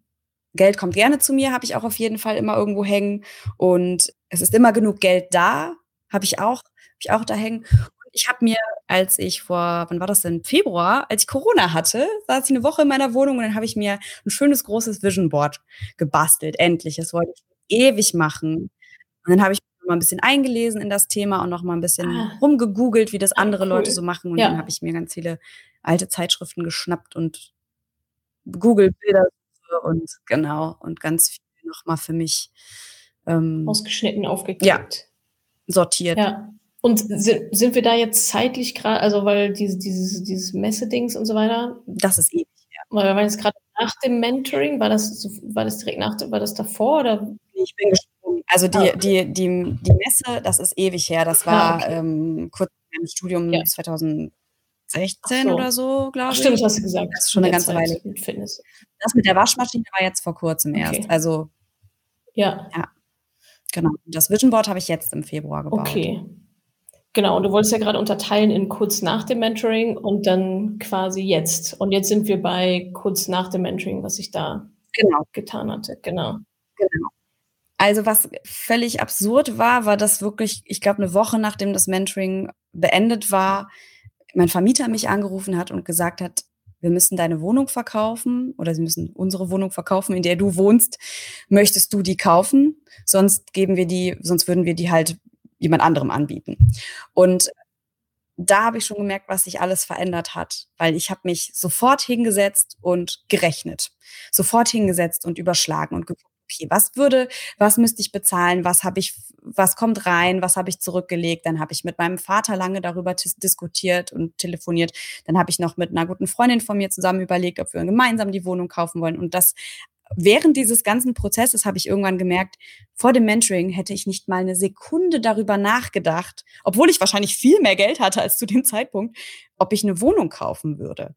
„Geld kommt gerne zu mir“ habe ich auch auf jeden Fall immer irgendwo hängen und „Es ist immer genug Geld da“, habe ich auch habe ich auch da hängen. Ich habe mir, als ich vor wann war das denn? Februar, als ich Corona hatte, saß ich 'ne Woche in meiner Wohnung und dann habe ich mir 'n schönes großes Vision Board gebastelt, endlich. Das wollte ich ewig machen. Und dann habe ich mal 'n bisschen eingelesen in das Thema und noch mal 'n bisschen Ah. rumgegoogelt, wie das Ah, andere Leute so cool. machen. Und dann habe Ja. ich mir ganz viele alte Zeitschriften geschnappt und Google-Bildersuche und genau, und ganz viel noch mal für mich, ähm Ausgeschnitten, ja, aufgeklebt. sortiert. Ja. Und si sind wir da jetzt zeitlich gra also, weil diese dieses dieses Messedings und so weiter Das ist ewig her. weil wir waren jetzt grad nach dem Mentoring, war das so war das direkt nach war das davor oder ich bin gesprungen. Also, Ah, die okay. die die die Messe, das ist ewig her. Das Ah, war, okay. ähm, kurz Ja. Studium Ach 2016 oder so. so, Ach glaube stimmt, ich. hast du gesagt, Das ist schon in 'ne der ganze Weile Zeit mit Fitness. Das mit der Waschmaschine war jetzt vor Kurzem erst. Okay. Also Ja. ja, genau. Das Vision Board habe ich jetzt im Februar gebaut. Okay. Genau, und du wolltest ja grade unterteilen in kurz nach dem Mentoring und dann quasi jetzt. Und jetzt sind wir bei kurz nach dem Mentoring, was sich da Genau. getan hatte, genau. Genau. Also, was völlig absurd war, war, dass wirklich, ich glaube, 'ne Woche nachdem das Mentoring beendet war, mein Vermieter mich angerufen hat und gesagt hat: „Wir müssen deine Wohnung verkaufen oder sie müssen unsere Wohnung verkaufen, in der du wohnst. Möchtest du die kaufen? Sonst geben wir die sonst würden wir die halt jemand anderem anbieten.“ Und da habe ich schon gemerkt, was sich alles verändert hat, weil ich habe mich sofort hingesetzt und gerechnet. Sofort hingesetzt und überschlagen und geguckt: „Okay, was würde was müsste ich bezahlen? Was habe ich was kommt rein? Was habe ich zurückgelegt?“ Dann habe ich mit meinem Vater lange darüber diskutiert und telefoniert. Dann habe ich noch mit 'ner guten Freundin von mir zusammen überlegt, ob wir gemeinsam die Wohnung kaufen wollen. Und das während dieses ganzen Prozesses habe ich irgendwann gemerkt, vor dem Mentoring hätte ich nicht mal 'ne Sekunde darüber nachgedacht, obwohl ich wahrscheinlich viel mehr Geld hatte als zu dem Zeitpunkt, ob ich 'ne Wohnung kaufen würde.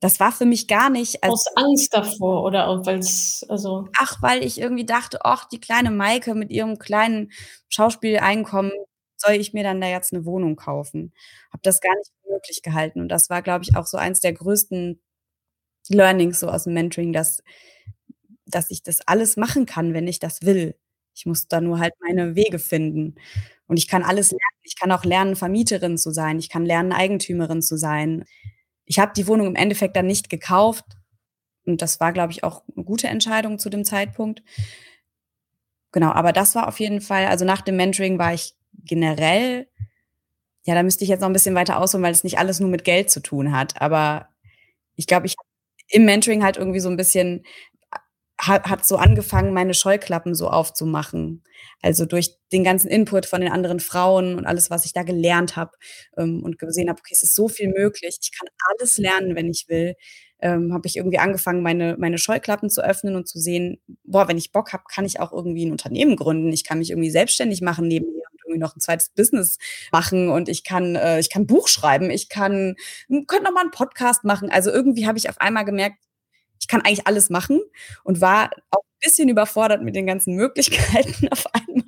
Das war für mich gar nicht als Aus Angst davor oder auch weil's also Ach, weil ich irgendwie dachte: „Ach, die kleine Maike mit ihrem kleinen Schauspieleinkommen, soll ich mir dann da jetzt 'ne Wohnung kaufen?“ Habe das gar nicht für möglich gehalten. Und das war, glaube ich, auch so eins der größten Learnings so aus'm Mentoring, dass dass ich das alles machen kann, wenn ich das will. Ich muss da nur halt meine Wege finden. Und ich kann alles lernen. Ich kann auch lernen, Vermieterin zu sein. Ich kann lernen, Eigentümerin zu sein. Ich habe die Wohnung im Endeffekt dann nicht gekauft. Und das war, glaube ich, auch 'ne gute Entscheidung zu dem Zeitpunkt. Genau, aber das war auf jeden Fall also, nach dem Mentoring war ich generell ja, da müsste ich jetzt noch 'n bisschen weiter ausholen, weil es nicht alles nur mit Geld zu tun hat. Aber ich glaube, ich habe im Mentoring halt irgendwie so 'n bisschen ha hat so angefangen, meine Scheuklappen so aufzumachen. Also, durch den ganzen Input von den anderen Frauen und alles, was ich da gelernt habe, ähm, und gesehen habe: „Okay, es ist so viel möglich. Ich kann alles lernen, wenn ich will.“ Ähm, habe ich irgendwie angefangen, meine meine Scheuklappen zu öffnen und zu sehen: „Boah, wenn ich Bock habe, kann ich auch irgendwie 'n Unternehmen gründen. Ich kann mich irgendwie selbstständig machen und irgendwie noch 'n 2. Business machen und ich kann äh, ich kann Buch schreiben. Ich kann könnte noch mal 'n Podcast machen.“ Also, irgendwie habe ich auf einmal gemerkt, ich kann eigentlich alles machen und war auch 'n bisschen überfordert mit den ganzen Möglichkeiten auf einmal.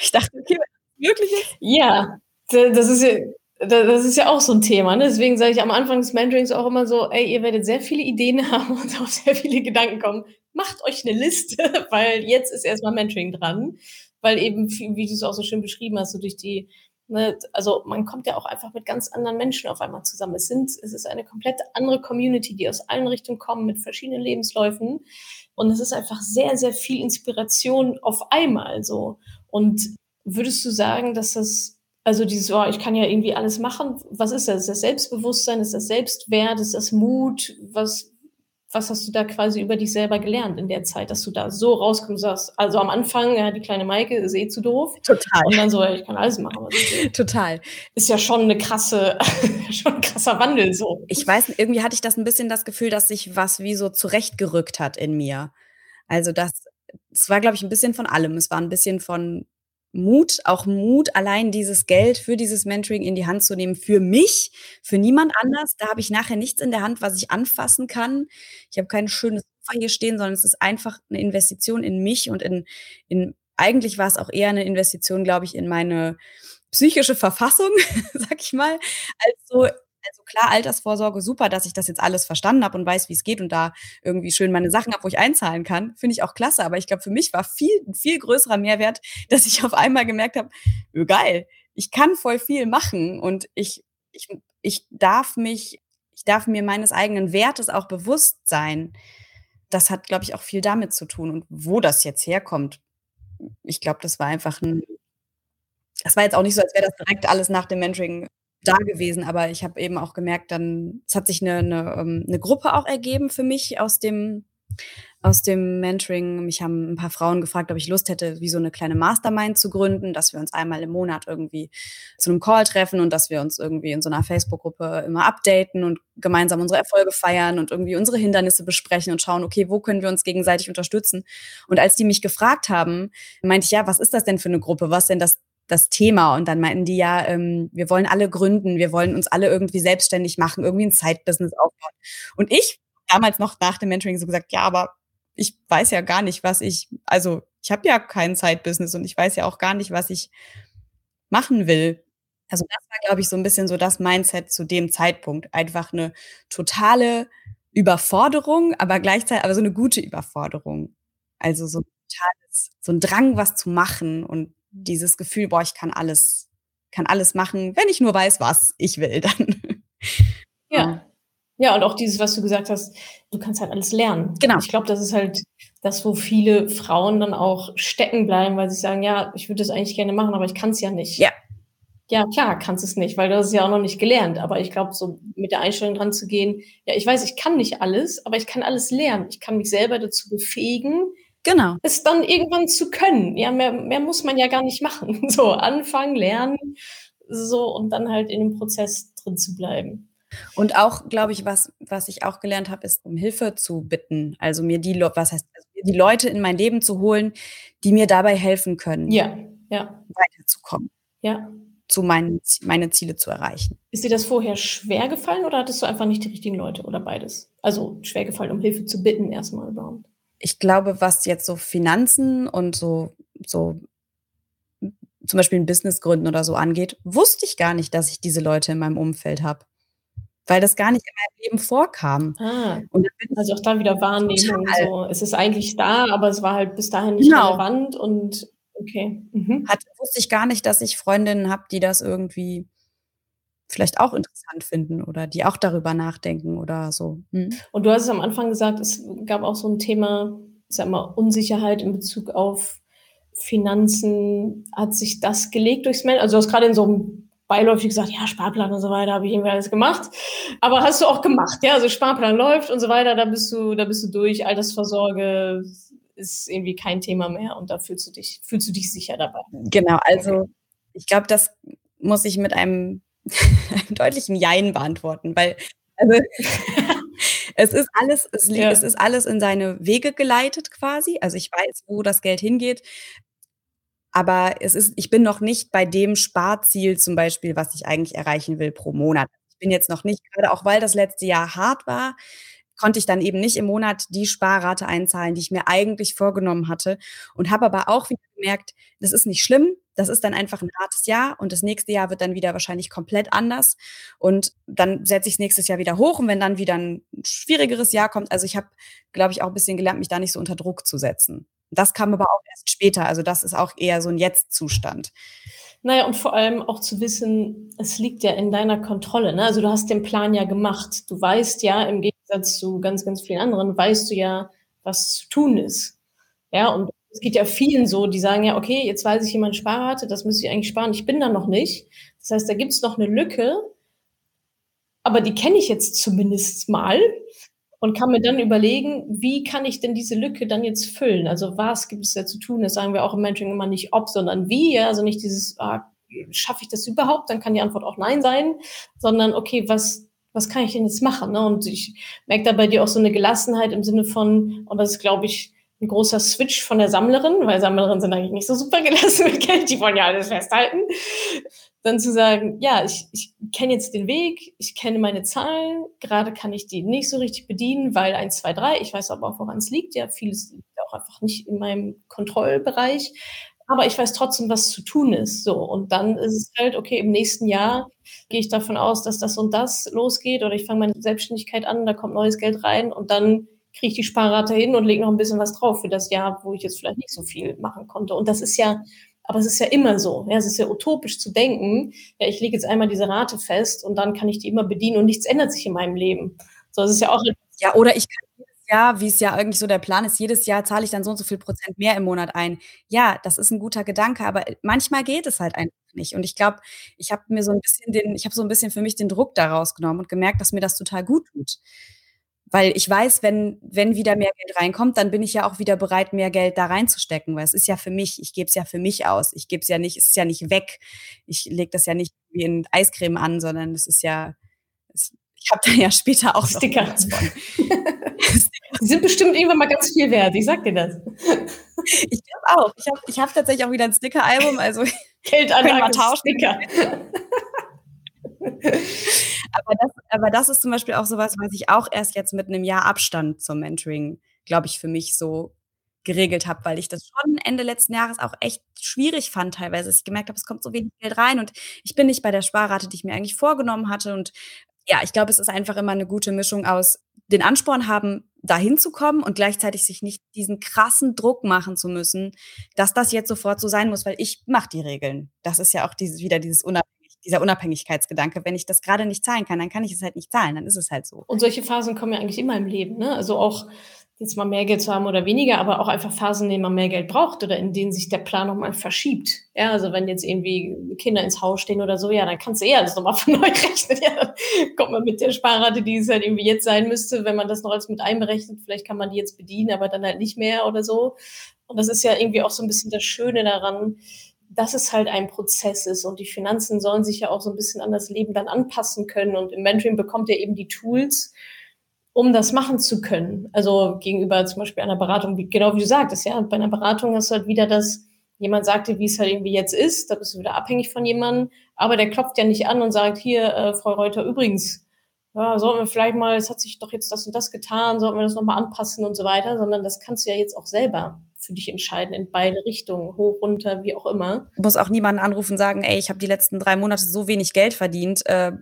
Ich dachte: „Okay, ist“ Ja, das ist ja da das ist ja auch so 'n Thema, ne? Deswegen sage ich am Anfang des Mentorings auch immer so: „Ey, ihr werdet sehr viele Ideen haben und auf sehr viele Gedanken kommen. Macht euch 'ne Liste, weil jetzt ist erst mal Mentoring dran.“ Weil eben wie du's auch so schön beschrieben hast, so durch die ne, also, man kommt ja auch einfach mit ganz anderen Menschen auf einmal zusammen. Es sind es ist eine komplett andere Community, die aus allen Richtungen kommen mit verschiedenen Lebensläufen. Und es ist einfach sehr, sehr viel Inspiration auf einmal so. Und würdest du sagen, dass das also, dieses: „Oh, ich kann ja irgendwie alles machen.“ Was ist das? Ist das Selbstbewusstsein? Ist das Selbstwert? Ist das Mut? Was was hast du da quasi über dich selber gelernt in der Zeit, dass du da so rauskommst sagst also, am Anfang, ja, die kleine Maike ist eh zu doof. Total. Und dann so: „Ey, ich kann alles machen, was ich will.“ Total. Ist ja schon 'ne krasse schon 'n krasser Wandel so. Ich weiß irgendwie hatte ich das 'n bisschen das Gefühl, dass sich was wie so zurechtgerückt hat in mir. Also, das es war, glaube ich, 'n bisschen von allem. Es war 'n bisschen von Mut, auch Mut, allein dieses Geld für dieses Mentoring in die Hand zu nehmen für mich, für niemand anders. Da habe ich nachher nichts in der Hand, was ich anfassen kann. Ich habe kein schönes Sofa hier stehen, sondern es ist einfach 'ne Investition in mich und in in eigentlich war es auch eher 'ne Investition, glaube ich, in meine psychische Verfassung, sage ich mal, als so also, klar, Altersvorsorge, super, dass ich das jetzt alles verstanden habe und weiß, wie's geht und da irgendwie schön meine Sachen habe, wo ich einzahlen kann. Finde ich auch klasse. Aber ich glaube, für mich war viel 'n viel größerer Mehrwert, dass ich auf einmal gemerkt habe: „Öh, geil, ich kann voll viel machen und ich ich ich darf mich ich darf mir meines eigenen Wertes auch bewusst sein.“ Das hat, glaube ich, auch viel damit zu tun. Und wo das jetzt herkommt, ich glaube, das war einfach 'n das war jetzt auch nicht so, als wäre das direkt alles nach dem Mentoring da gewesen, aber ich habe eben auch gemerkt dann es hat sich 'ne 'ne ähm, 'ne Gruppe auch ergeben für mich aus dem aus dem Mentoring. Mich haben 'n paar Frauen gefragt, ob ich Lust hätte, wie so 'ne kleine Mastermind zu gründen, dass wir uns einmal im Monat irgendwie zu 'nem Call treffen und dass wir uns irgendwie in so 'ner Facebook-Gruppe immer updaten und gemeinsam unsere Erfolge feiern und irgendwie unsere Hindernisse besprechen und schauen: „Okay, wo können wir uns gegenseitig unterstützen?“ Und als die mich gefragt haben, meinte ich: „Ja, was ist das denn für 'ne Gruppe? Was denn das das Thema?“ Und dann meinten die: „Ja, ähm, wir wollen alle gründen. Wir wollen uns alle irgendwie selbstständig machen, irgendwie 'n Side-Business aufbauen.“ Und ich damals noch nach dem Mentoring so gesagt: „Ja, aber ich weiß ja gar nicht, was ich also, ich habe ja kein Side-Business und ich weiß ja auch gar nicht, was ich machen will.“ Also, das war, glaube ich, so 'n bisschen so das Mindset zu dem Zeitpunkt. Einfach 'ne totale Überforderung, aber gleichzei aber so 'ne gute Überforderung. Also, so totales so 'n Drang, was zu machen und dieses Gefühl: „Boah, ich kann alles kann alles machen, wenn ich nur weiß, was ich will dann.“ Ja. Ja, und auch dieses, was du gesagt hast, du kannst halt alles lernen. Genau. Ich glaube, das ist halt das, wo viele Frauen dann auch stecken bleiben, weil sie sagen: „Ja, ich würde das eigentlich gerne machen, aber ich kann's ja nicht.“ Ja. Ja, klar kannst es nicht, weil du hast es ja auch noch nicht gelernt. Aber ich glaube, so mit der Einstellung dranzugehen: „Ja, ich weiß, ich kann nicht alles, aber ich kann alles lernen. Ich kann mich selber dazu befähigen, Genau. es dann irgendwann zu können.“ Ja, mehr mehr muss man ja gar nicht machen. So anfangen, lernen, so und dann halt in dem Prozess drin zu bleiben. Und auch, glaube ich, was was ich auch gelernt habe, ist, um Hilfe zu bitten. Also, mir die was heißt also, die Leute in mein Leben zu holen, die mir dabei helfen können Ja, ja. weiterzukommen. Ja. Zu meinen meine Ziele zu erreichen. Ist dir das vorher schwergefallen oder hattest du einfach nicht die richtigen Leute oder beides? Also, schwergefallen, um Hilfe zu bitten erst mal überhaupt? Ich glaube, was jetzt so Finanzen und so so zum Beispiel 'n Business gründen oder so angeht, wusste ich gar nicht, dass ich diese Leute in meinem Umfeld habe. weil das gar nicht in meinem Leben vorkam. Ah, also auch da wieder Wahrnehmung so. Es ist eigentlich da, aber es war halt bis dahin nicht Genau. relevant und okay. Mhm. Hat wusste ich gar nicht, dass ich Freundinnen habe, die das irgendwie vielleicht auch interessant finden oder die auch darüber nachdenken oder so. Mhm. Und du hast es am Anfang gesagt, es gab auch so 'n Thema, ich sage mal, Unsicherheit in Bezug auf Finanzen. Hat sich das gelegt durchs Man also, du hast grade in so 'nem beiläufig gesagt: „Ja, Sparplan und so weiter, habe ich irgendwie alles gemacht.“ Aber hast du auch gemacht, ja? Also, Sparplan läuft und so weiter, da bist du da bist du durch. Altersvorsorge ist irgendwie kein Thema mehr und da fühlst du dich fühlst du dich sicher dabei? Genau, also, ich glaube, das muss ich mit einem einem deutlichen Jein beantworten, weil also, es ist alles es Ja. es ist alles in seine Wege geleitet quasi. Also, ich weiß, wo das Geld hingeht. Aber es ist ich bin noch nicht bei dem Sparziel zum Beispiel, was ich eigentlich erreichen will pro Monat. Ich bin jetzt noch nicht grade auch weil das letzte Jahr hart war, konnte ich dann eben nicht im Monat die Sparrate einzahlen, die ich mir eigentlich vorgenommen hatte und habe aber auch wieder gemerkt, das ist nicht schlimm. Das ist dann einfach 'n hartes Jahr und das nächste Jahr wird dann wieder wahrscheinlich komplett anders und dann setze ich's nächstes Jahr wieder hoch und wenn dann wieder 'n schwierigeres Jahr kommt also, ich habe, glaube ich, auch bisschen gelernt, mich da nicht so unter Druck zu setzen. Das kam aber auch erst später. Also, das ist auch eher so 'n Jetzt-Zustand. Na ja, und vor allem auch zu wissen, es liegt ja in deiner Kontrolle, ne? Also, du hast den Plan ja gemacht. Du weißt ja, im Gegensatz zu ganz, ganz vielen anderen, weißt du ja, was zu tun ist. Ja, und es geht ja vielen so, die sagen ja: „Okay, jetzt weiß ich, wie man Sparrate, das müsste ich eigentlich sparen. Ich bin da noch nicht.“ Das heißt, da gibt's noch 'ne Lücke aber die kenne ich jetzt zumindest mal und kann mir dann überlegen: „Wie kann ich denn diese Lücke dann jetzt füllen?“ Also, was gibt es da zu tun? Das sagen wir auch im Mentoring immer nicht ob, sondern wie, ja? Also, nicht dieses: „Ah, schaffe ich das überhaupt?“ Dann kann die Antwort auch nein sein, sondern: „Okay, was was kann ich denn jetzt machen“, ne? Und ich merke da bei dir auch so 'ne Gelassenheit im Sinne von und das ist, glaube ich, 'n großer Switch von der Sammlerin, weil Sammlerinnen sind eigentlich nicht so super gelassen mit Geld, die wollen ja alles festhalten. Dann zu sagen: „Ja, ich ich kenne jetzt den Weg, ich kenne meine Zahlen. Grade kann ich die nicht so richtig bedienen, weil 1, 2, 3. Ich weiß aber auch, woran's liegt. Ja, vieles liegt auch einfach nicht in meinem Kontrollbereich, aber ich weiß trotzdem, was zu tun ist.“ So, und dann ist es halt: „Okay, im nächsten Jahr gehe ich davon aus, dass das und das losgeht oder ich fange meine Selbstständigkeit an, da kommt neues Geld rein und dann kriege ich die Sparrate hin und lege noch 'n bisschen was drauf für das Jahr, wo ich jetzt vielleicht nicht so viel machen konnte.“ Und das ist ja aber es ist ja immer so, ja? Es ist ja utopisch zu denken: „Ja, ich lege jetzt einmal diese Rate fest und dann kann ich die immer bedienen und nichts ändert sich in meinem Leben.“ So, es ist ja auch Ja, oder ich kann jedes Jahr, wie's ja eigentlich so der Plan ist, jedes Jahr zahle ich dann so und so viel Prozent mehr im Monat ein. Ja, das ist 'n guter Gedanke, aber, manchmal geht es halt einfach nicht. Und ich glaube, ich habe mir so 'n bisschen den ich habe so 'n bisschen für mich den Druck da rausgenommen und gemerkt, dass mir das total gut tut. Weil ich weiß, wenn wenn wieder mehr Geld reinkommt, dann bin ich ja auch wieder bereit, mehr Geld da reinzustecken, weil es ist ja für mich. Ich gebe es ja für mich aus. Ich gebe es ja nicht es ist ja nicht weg. Ich lege das ja nicht wie in Eiscreme an, sondern es ist ja es ich habe da ja später auch Sticker. von. Die sind bestimmt irgendwann mal ganz viel wert, ich sage dir das. Ich glaube auch. Ich habe ich habe tatsächlich auch wieder 'n Stickeralbum, also können wir Geldanlage tauschen. Sticker. Aber das aber das ist zum Beispiel auch so was, ich auch erst jetzt mit 'nem Jahr Abstand zum Mentoring, glaube ich, für mich so geregelt habe, weil ich das schon Ende letzten Jahres auch echt schwierig fand teilweise, ich gemerkt habe, es kommt so wenig Geld rein und ich bin nicht bei der Sparrate, die ich mir eigentlich vorgenommen hatte. Und ja, ich glaube, es ist einfach immer 'ne gute Mischung aus den Ansporn haben, da hinzukommen und gleichzeitig sich nicht diesen krassen Druck machen zu müssen, dass das jetzt sofort so sein muss, weil ich mache die Regeln. Das ist ja auch dieses wieder dieses unabhängig dieser Unabhängigkeitsgedanke. Wenn ich das grade nicht zahlen kann, dann kann ich es halt nicht zahlen, dann ist es halt so. Und solche Phasen kommen ja eigentlich immer im Leben, ne? Also, auch jetzt mal mehr Geld zu haben oder weniger, aber auch einfach Phasen, in denen man mehr Geld braucht oder in denen sich der Plan noch mal verschiebt. Ja, also, wenn jetzt irgendwie Kinder ins Haus stehen oder so, ja, dann kannst du eh alles noch mal von neu rechnen. Ja, kommt man mit der Sparrate, die es halt irgendwie jetzt sein müsste, wenn man das noch alles mit einberechnet, vielleicht kann man die jetzt bedienen, aber dann halt nicht mehr oder so. Und das ist ja irgendwie auch so 'n bisschen das Schöne daran, dass es halt ein Prozess ist und die Finanzen sollen sich ja auch so 'n bisschen an das Leben dann anpassen können. Und im Mentoring bekommt ihr eben die Tools, um das machen zu können. Also, gegenüber zum Beispiel einer Beratung, wie genau wie du sagtest, ja, bei 'ner Beratung hast du halt wieder das jemand sagt dir, wie's halt irgendwie jetzt ist, da bist du wieder abhängig von jemandem, aber der klopft ja nicht an und sagt: „Hier, äh, Frau Reuter, übrigens, ja, sollten wir vielleicht mal es hat sich doch jetzt das und das getan, sollten wir das noch mal anpassen“ und so weiter, sondern das kannst du ja jetzt auch selber für dich entscheiden in beide Richtungen, hoch, runter, wie auch immer. Muss auch niemanden anrufen und sagen: „Ey, ich habe die letzten 3 Monate so wenig Geld verdient, äh,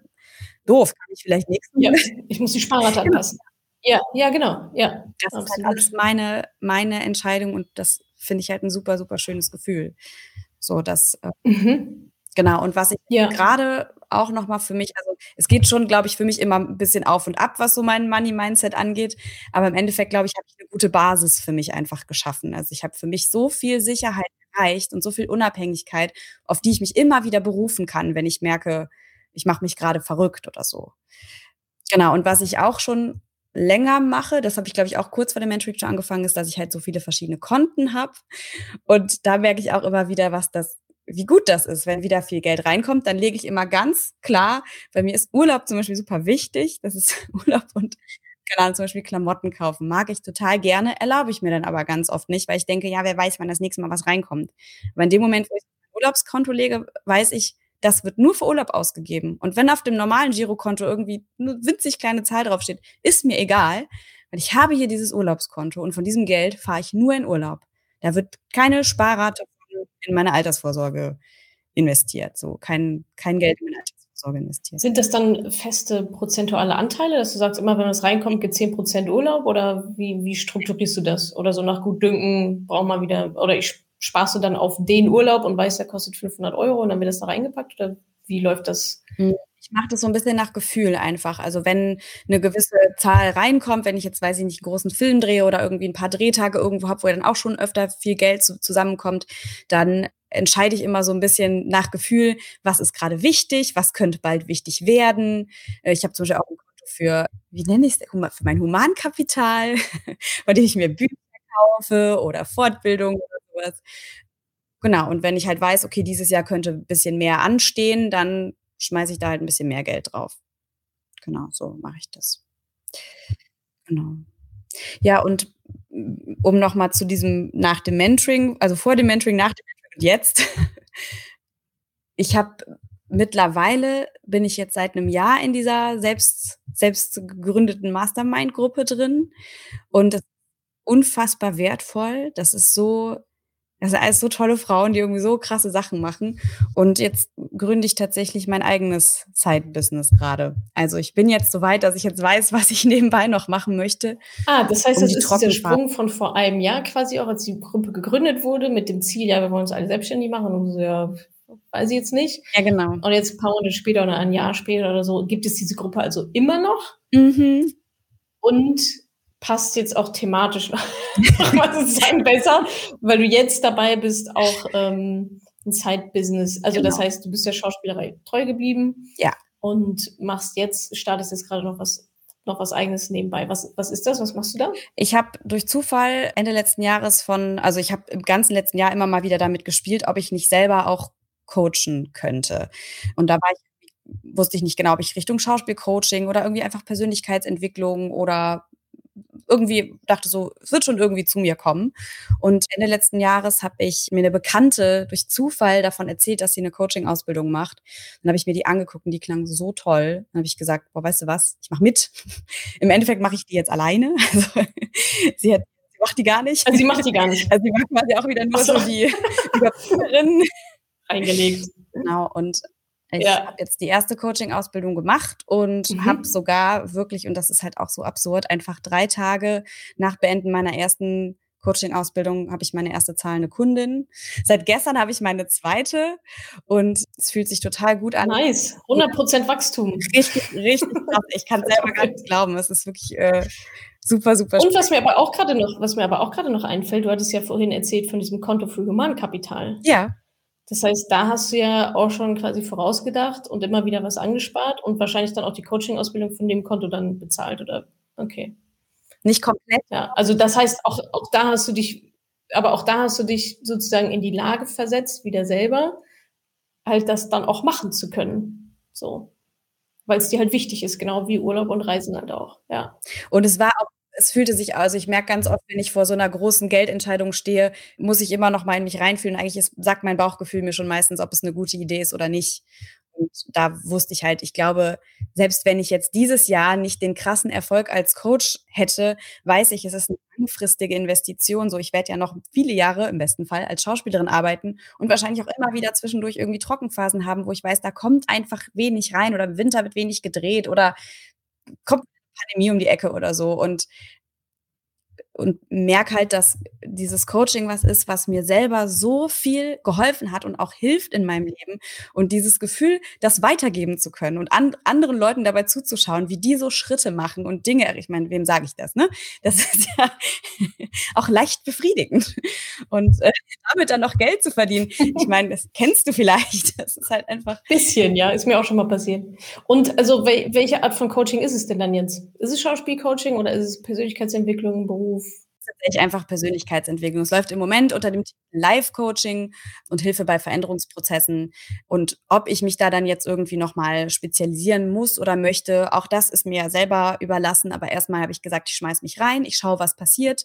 doof, kann ich vielleicht nächsten Ja, ich muss die Sparrate Genau. anpassen. Ja, ja, genau, ja, Das ist halt absolut. alles meine meine Entscheidung und das finde ich halt 'n super, super schönes Gefühl. So, dass, äh Mhm. genau, und was ich Ja. grade auch noch mal für mich also, es geht schon, glaube ich, für mich immer 'n bisschen auf und ab, was so mein Money-Mindset angeht, aber im Endeffekt, glaube ich, habe ich 'ne gute Basis für mich einfach geschaffen. Also, ich habe für mich so viel Sicherheit erreicht und so viel Unabhängigkeit, auf die ich mich immer wieder berufen kann, wenn ich merke, ich mache mich grade verrückt oder so. Genau, und was ich auch schon länger mache, das habe ich, glaube ich, auch kurz vor dem Mentoring schon angefangen, ist, dass ich halt so viele verschiedene Konten habe. Und da merke ich auch immer wieder, was das wie gut das ist, wenn wieder viel Geld reinkommt, dann lege ich immer ganz klar bei mir ist Urlaub zum Beispiel super wichtig. Das ist Urlaub und keine Ahnung, zum Beispiel Klamotten kaufen mag ich total gerne, erlaube ich mir dann aber ganz oft nicht, weil ich denke: „Ja, wer weiß, wann das nächste Mal was reinkommt.“ Aber in dem Moment, wo ich's auf mein Urlaubskonto lege, weiß ich, das wird nur für Urlaub ausgegeben. Und wenn auf dem normalen Girokonto irgendwie 'ne winzig kleine Zahl draufsteht, ist mir egal, weil ich habe hier dieses Urlaubskonto und von diesem Geld fahre ich nur in Urlaub. Da wird keine Sparrate in meine Altersvorsorge investiert, so kein kein Geld in meine Altersvorsorge investiert. Sind das dann feste prozentuale Anteile, dass du sagst, immer wenn was reinkommt, gibt 10 % Urlaub oder wie wie strukturierst du das? Oder so nach Gutdünken braucht man wieder oder ich sparst du dann auf den Urlaub und weißt, der kostet 500 € und dann wird das da reingepackt oder wie läuft das? Hm, ich mache das so 'n bisschen nach Gefühl einfach. Also, wenn 'ne gewisse Zahl reinkommt, wenn ich jetzt, weiß ich nicht, 'n großen Film drehe oder irgendwie 'n paar Drehtage irgendwo habe, wo dann auch schon öfter viel Geld zu zusammenkommt, dann entscheide ich immer so 'n bisschen nach Gefühl, was ist grade wichtig, was könnte bald wichtig werden. Äh, ich habe zum Beispiel auch 'n Konto für wie nenne ich's, Huma für mein Humankapital, bei dem ich mir Bücher kaufe oder Fortbildung oder so was. Genau, und wenn ich halt weiß, okay, dieses Jahr könnte 'n bisschen mehr anstehen, dann schmeiße ich da halt 'n bisschen mehr Geld drauf. Genau, so mache ich das. Genau. Ja, und m um noch mal zu diesem nach dem Mentoring also, vor dem Mentoring, nach dem Mentoring und jetzt. Ich habe mittlerweile bin ich jetzt seit 'nem Jahr in dieser selbst selbst gegründeten Mastermind-Gruppe drin und das unfassbar wertvoll. Das ist so das sind alles so tolle Frauen, die irgendwie so krasse Sachen machen. Und jetzt gründe ich tatsächlich mein eigenes Side-Business grade. Also, ich bin jetzt so weit, dass ich jetzt weiß, was ich nebenbei noch machen möchte, Ah, das heißt, um das ist Trockenphase Sprung von vor einem Jahr quasi auch, als die Gruppe gegründet wurde mit dem Ziel: „Ja, wir wollen uns alle selbstständig machen.“ Und so: „Ja, weiß ich jetzt nicht.“ Ja, genau. Und jetzt 'n paar Monate später oder ein Jahr später oder so gibt es diese Gruppe also immer noch? Mhm. Und passt jetzt auch thematisch noch mal sozusagen besser, weil du jetzt dabei bist, auch, ähm, 'n Side-Business also, das Genau. heißt, du bist der Schauspielerei treu geblieben Ja. und machst jetzt startest jetzt grade noch was noch was Eigenes nebenbei. Was was ist das? Was machst du da? Ich habe durch Zufall Ende letzten Jahres von also, ich habe im ganzen letzten Jahr immer mal wieder damit gespielt, ob ich nicht selber auch coachen könnte. Und da war ich wusste ich nicht genau, ob ich Richtung Schauspielcoaching oder irgendwie einfach Persönlichkeitsentwicklung oder irgendwie dachte so, es wird schon irgendwie zu mir kommen. Und Ende letzten Jahres habe ich mir 'ne Bekannte durch Zufall davon erzählt, dass sie 'ne Coaching-Ausbildung macht. Dann habe ich mir die angeguckt und die klang so toll. Dann habe ich gesagt: „Boah, weißt du was? Ich mache mit.“ Im Endeffekt mache ich die jetzt alleine. Also, sie hat sie macht die gar nicht. Also, sie macht die gar nicht? Also, sie macht quasi auch wieder nur Ach so. so die Überbrückerin. Eingelegt. Genau, und ich Ja. habe jetzt die 1. Coaching-Ausbildung gemacht und habe Mhm. sogar wirklich und das ist halt auch so absurd, einfach 3 Tage nach Beenden meiner 1. Coaching-Ausbildung habe ich meine 1. zahlende Kundin. Seit gestern habe ich meine 2. und es fühlt sich total gut an. Nice, 100 % Wachstum. Richtig, richtig. Ich kann's selber gar nicht glauben. Es ist wirklich, äh, super, super Und was mir aber auch grade noch was mir aber auch grade noch einfällt, du hattest ja vorhin erzählt von diesem Konto für Humankapital. Ja. Das heißt, da hast du ja auch schon quasi vorausgedacht und immer wieder was angespart und wahrscheinlich dann auch die Coaching-Ausbildung von dem Konto dann bezahlt, oder? Okay. Nicht komplett. Ja, also, das heißt, auch auch da hast du dich aber auch da hast du dich sozusagen in die Lage versetzt, wieder selber halt das dann auch machen zu können, so. Weil's dir halt wichtig ist, genau wie Urlaub und Reisen halt auch, ja. Und es war auch es fühlte sich also, ich merke ganz oft, wenn ich vor so 'ner großen Geldentscheidung stehe, muss ich immer noch mal in mich reinfühlen. Eigentlich ist sagt mein Bauchgefühl mir schon meistens, ob es 'ne gute Idee ist oder nicht. Und da wusste ich halt, ich glaube, selbst wenn ich jetzt dieses Jahr nicht den krassen Erfolg als Coach hätte, weiß ich, es ist 'ne langfristige Investition. So, ich werde ja noch viele Jahre im besten Fall als Schauspielerin arbeiten und wahrscheinlich auch immer wieder zwischendurch irgendwie Trockenphasen haben, wo ich weiß, da kommt einfach wenig rein oder im Winter wird wenig gedreht oder kommt Pandemie um die Ecke oder so. Und und merke halt, dass dieses Coaching was ist, was mir selber so viel geholfen hat und auch hilft in meinem Leben. Und dieses Gefühl, das weitergeben zu können und an anderen Leuten dabei zuzuschauen, wie die so Schritte machen und Dinge ich meine, wem sage ich das, ne? Das ist ja auch leicht befriedigend. Und, äh, damit dann noch Geld zu verdienen, ich meine, das kennst du vielleicht. Das ist halt einfach Bisschen, ja, ist mir auch schon mal passiert. Und also wel welche Art von Coaching ist es denn dann jetzt? Ist es Schauspielcoaching oder ist es Persönlichkeitsentwicklung, Beruf? Tatsächlich einfach Persönlichkeitsentwicklung. Es läuft im Moment unter dem Titel Life-Coaching und Hilfe bei Veränderungsprozessen. Und ob ich mich da dann jetzt irgendwie noch mal spezialisieren muss oder möchte, auch das ist mir selber überlassen. Aber erst mal habe ich gesagt, ich schmeiße mich rein, ich schaue, was passiert.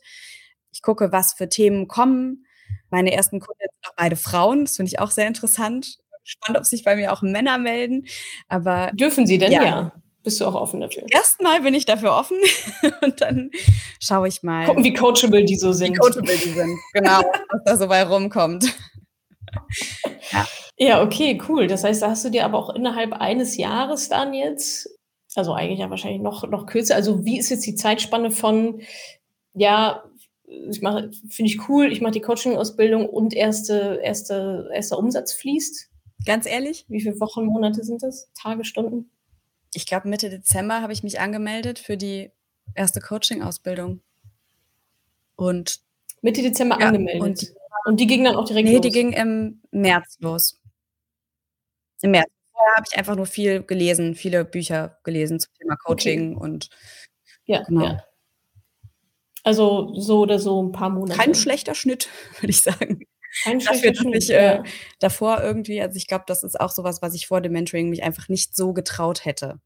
Ich gucke, was für Themen kommen. Meine ersten Kunden sind auch beide Frauen. Das finde ich auch sehr interessant. Spannend, ob sich bei mir auch Männer melden. Aber Dürfen sie denn? Ja. ja. Bist du auch offen dafür? Erstmal bin ich dafür offen und dann schaue ich mal. Gucken, wie coachable die so sind. Wie coachable die sind, genau, was da so bei rumkommt. ja. ja, okay, cool. Das heißt, da hast du dir aber auch innerhalb eines Jahres dann jetzt, also eigentlich ja wahrscheinlich noch, noch kürzer, also wie ist jetzt die Zeitspanne von, ja, ich mache, finde ich cool, ich mache die Coaching-Ausbildung und erste, erste, erster Umsatz fließt? Ganz ehrlich? Wie viele Wochen, Monate sind das? Tage, Stunden? Ich glaube, Mitte Dezember habe ich mich angemeldet für die erste Coaching-Ausbildung. Und Mitte Dezember ja, angemeldet. Und, und, die ging dann auch direkt nee, los? Nee, die ging im März los. Im März. Vorher habe ich einfach nur viel gelesen, viele Bücher gelesen zum Thema Coaching okay. und ja, genau. ja. Also so oder so ein paar Monate. Kein schlechter Schnitt, würde ich sagen. Dafür, dass ich äh, davor irgendwie, also ich glaube, das ist auch sowas, was ich vor dem Mentoring mich einfach nicht so getraut hätte.